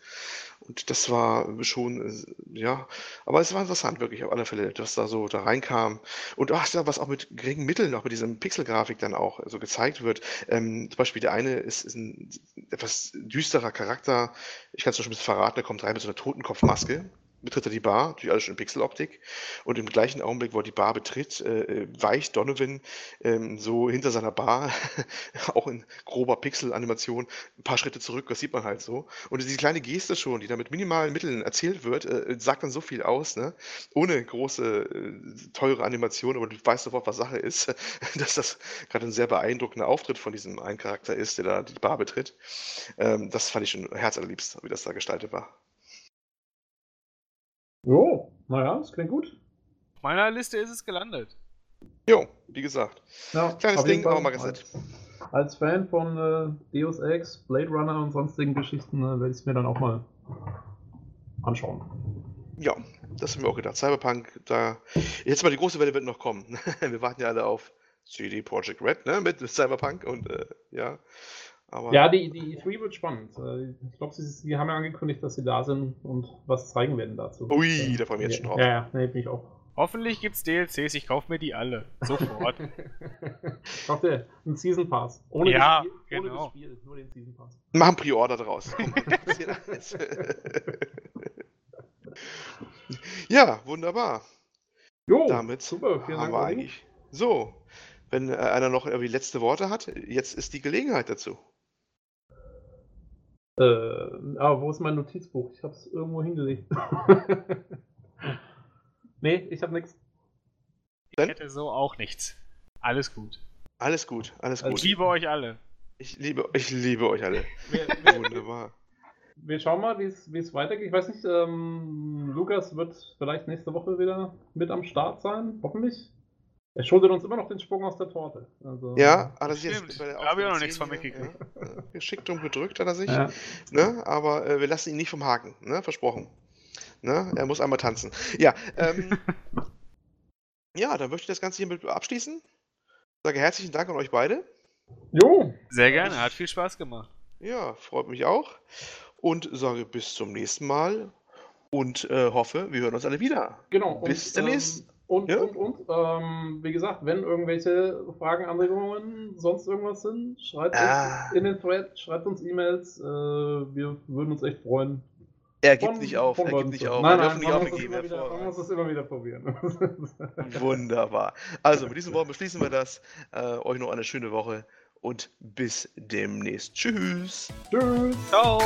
Und das war schon, äh, ja, aber es war interessant, wirklich auf alle Fälle, dass da so da reinkam. Und ach, was auch mit geringen Mitteln, auch mit diesem Pixelgrafik dann auch so gezeigt wird. Ähm, zum Beispiel der eine ist, ist ein etwas düsterer Charakter. Ich kann es schon ein bisschen verraten, der kommt rein mit so einer Totenkopfmaske betritt er die Bar, natürlich alles schon in Pixeloptik. Und im gleichen Augenblick, wo er die Bar betritt, äh, weicht Donovan ähm, so hinter seiner Bar, auch in grober Pixel-Animation, ein paar Schritte zurück. Das sieht man halt so. Und diese kleine Geste schon, die da mit minimalen Mitteln erzählt wird, äh, sagt dann so viel aus, ne? ohne große, äh, teure Animation, aber du weißt sofort, was Sache ist, dass das gerade ein sehr beeindruckender Auftritt von diesem einen Charakter ist, der da die Bar betritt. Ähm, das fand ich schon herzallerliebst, wie das da gestaltet war. Jo, naja, das klingt gut. Auf meiner Liste ist es gelandet. Jo, wie gesagt. Ja, Kleines Ding, aber mal gesagt. Als, als Fan von äh, Deus Ex, Blade Runner und sonstigen Geschichten äh, werde ich es mir dann auch mal anschauen. Ja, das haben wir auch gedacht. Cyberpunk, da. Jetzt mal die große Welle wird noch kommen. wir warten ja alle auf CD Projekt Red, ne? Mit Cyberpunk und äh, ja. Aber ja, die, die E3 wird spannend. Äh, ich glaube, sie, sie, haben ja angekündigt, dass sie da sind und was zeigen werden dazu. Ui, da freuen wir jetzt schon drauf. Ja, ja, nee, bin ich auch. Hoffentlich gibt es DLCs, ich kaufe mir die alle. Sofort. Kauft ihr einen Season Pass. Ohne, ja, das Spiel, genau. ohne das Spiel, nur den Season Pass. Machen Pre-Order draus. Ja, wunderbar. Jo, Damit super, vielen haben Dank. wir eigentlich. So, wenn äh, einer noch irgendwie letzte Worte hat, jetzt ist die Gelegenheit dazu. Äh, aber wo ist mein Notizbuch? Ich habe es irgendwo hingelegt. nee, ich habe nichts. Ich Dann- hätte so auch nichts. Alles gut. Alles gut, alles Also gut. Ich liebe euch alle. Ich liebe, ich liebe euch alle. Wir, wir, Wunderbar. wir schauen mal, wie es wie es weitergeht. Ich weiß nicht, ähm, Lukas wird vielleicht nächste Woche wieder mit am Start sein, hoffentlich. Er schuldet uns immer noch den Sprung aus der Torte. Also, Ja, hat er sich Stimmt. jetzt bei der Da hab ich auch noch nichts von 10 hier, mitgekriegt. Ja, ja, geschickt drum gedrückt hat er sich. Ja. Ne? Aber äh, wir lassen ihn nicht vom Haken, ne? versprochen. Ne? Er muss einmal tanzen. Ja, ähm, ja, dann möchte ich das Ganze hiermit abschließen. Sage herzlichen Dank an euch beide. Jo, Sehr gerne, hat viel Spaß gemacht. Ja, freut mich auch. Und sage bis zum nächsten Mal und äh, hoffe, wir hören uns alle wieder. genau. Und, Bis demnächst. Ähm, und, Ja. und, und, ähm, wie gesagt, wenn irgendwelche Fragen, Anregungen, sonst irgendwas sind, schreibt Ah. uns in den Thread, schreibt uns E-Mails. Äh, wir würden uns echt freuen. Er gibt Von- nicht auf, er gibt nicht auf. Nein, wir nein, dürfen nicht man muss, das aufgegeben. immer wieder, man muss das immer wieder probieren. Wunderbar. Also mit diesen Worten beschließen wir das. Äh, euch noch eine schöne Woche und bis demnächst. Tschüss. Tschüss. Ciao.